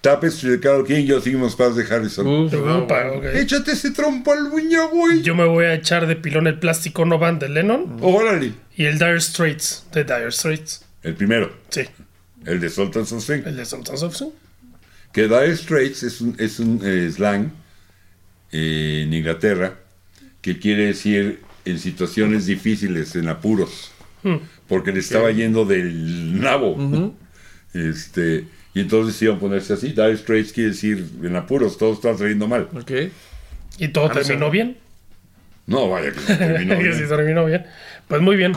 Tapestry de Carol King, yo seguimos paz de Harrison. Uf, Upa. Échate ese trompo al buña, güey. Yo me voy a echar de pilón el plástico no van de Lennon Órale. y el Dire Straits de Dire Straits. El primero, Sí, el de Sultans of Swing. el de Sultans of Swing. Que Dire Straits es un, es un eh, slang eh, en Inglaterra que quiere decir en situaciones difíciles, en apuros. Hmm. Porque le estaba yendo del nabo. este, y entonces iban a ponerse así. Dire Straits quiere decir en apuros, todo está saliendo mal. Ok. Y todo terminó bien. No, vaya que no terminó Que bien. sí terminó bien. Pues muy bien.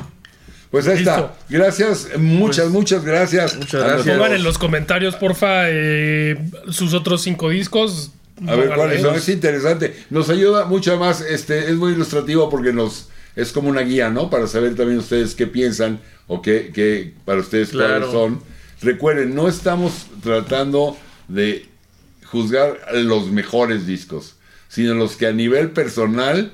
Pues ahí Listo. está. Gracias, muchas, muchas gracias. Muchas gracias. Pongan en los comentarios, porfa, eh, sus otros cinco discos. A ver cuáles son. Es interesante. Nos ayuda mucho más. Este, es muy ilustrativo porque nos es como una guía, ¿no? Para saber también ustedes qué piensan o qué, qué para ustedes Claro. cuáles son. Recuerden, no estamos tratando de juzgar los mejores discos, sino los que a nivel personal,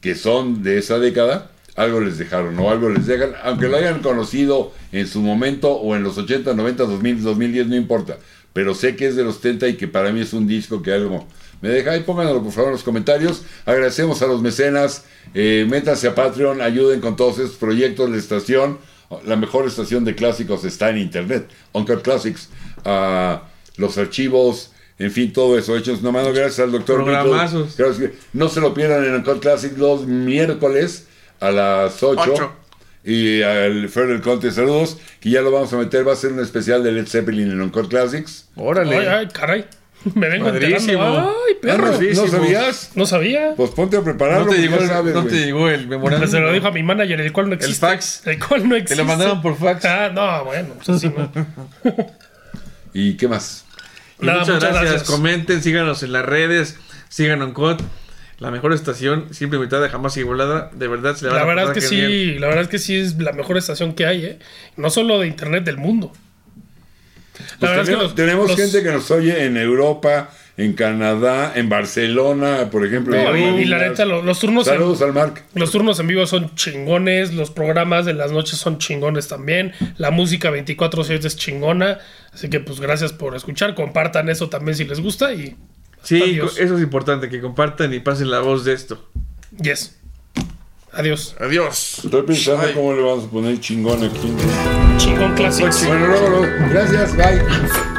que son de esa década, algo les dejaron o algo les dejan, aunque lo hayan conocido en su momento o en los 80, 90, 2000, 2010, no importa. Pero sé que es de los 70 y que para mí es un disco que algo me deja. Ahí pónganlo por favor en los comentarios. Agradecemos a los mecenas. Eh, métanse a Patreon, ayuden con todos estos proyectos. La estación, la mejor estación de clásicos está en internet. Uncut Classics. Ah, los archivos. En fin, todo eso. Hechos mano. Gracias al doctor Programazos. Gracias. No se lo pierdan en Uncut Classic los miércoles a las 8. Ocho. Y al Federal Conte, saludos. Que ya lo vamos a meter. Va a ser un especial de Led Zeppelin en Uncut Classics. Órale. Ay, ay, caray. Me vengo enterando. Ay, Ah, perro. ¿no, Padrísimo. ¿No sabías? No sabía. Pues ponte a prepararlo. no te, porque llegó, el- sabes, no te llegó el memorándum. Se lo dijo a mi manager, el cual no existe. fax. El cual no existe. Te lo mandaron por fax. Ah, no, bueno, pues así no. ¿Y qué más? Y Nada, muchas, muchas gracias. gracias. Comenten, síganos en las redes, sigan Uncode. La mejor estación, siempre invitada, jamás igualada. De verdad, se le van La a verdad es que bien. sí, la verdad es que sí es la mejor estación que hay, ¿eh? No solo de internet del mundo. La Pues verdad es que tenemos los- tenemos los- gente que nos oye en Europa, en Canadá, en Barcelona, por ejemplo. No, y, y la neta, lo- los, turnos en, Saludos al Marc. los turnos en vivo son chingones, los programas de las noches son chingones también, la música 24/7 es chingona, así que pues gracias por escuchar, compartan eso también si les gusta y Sí, Adiós. eso es importante, que compartan y pasen la voz de esto. yes. Adiós. Adiós. Estoy pensando Ay. cómo le vamos a poner chingón aquí. Chingón clásico. Bueno, luego, luego. Gracias, bye.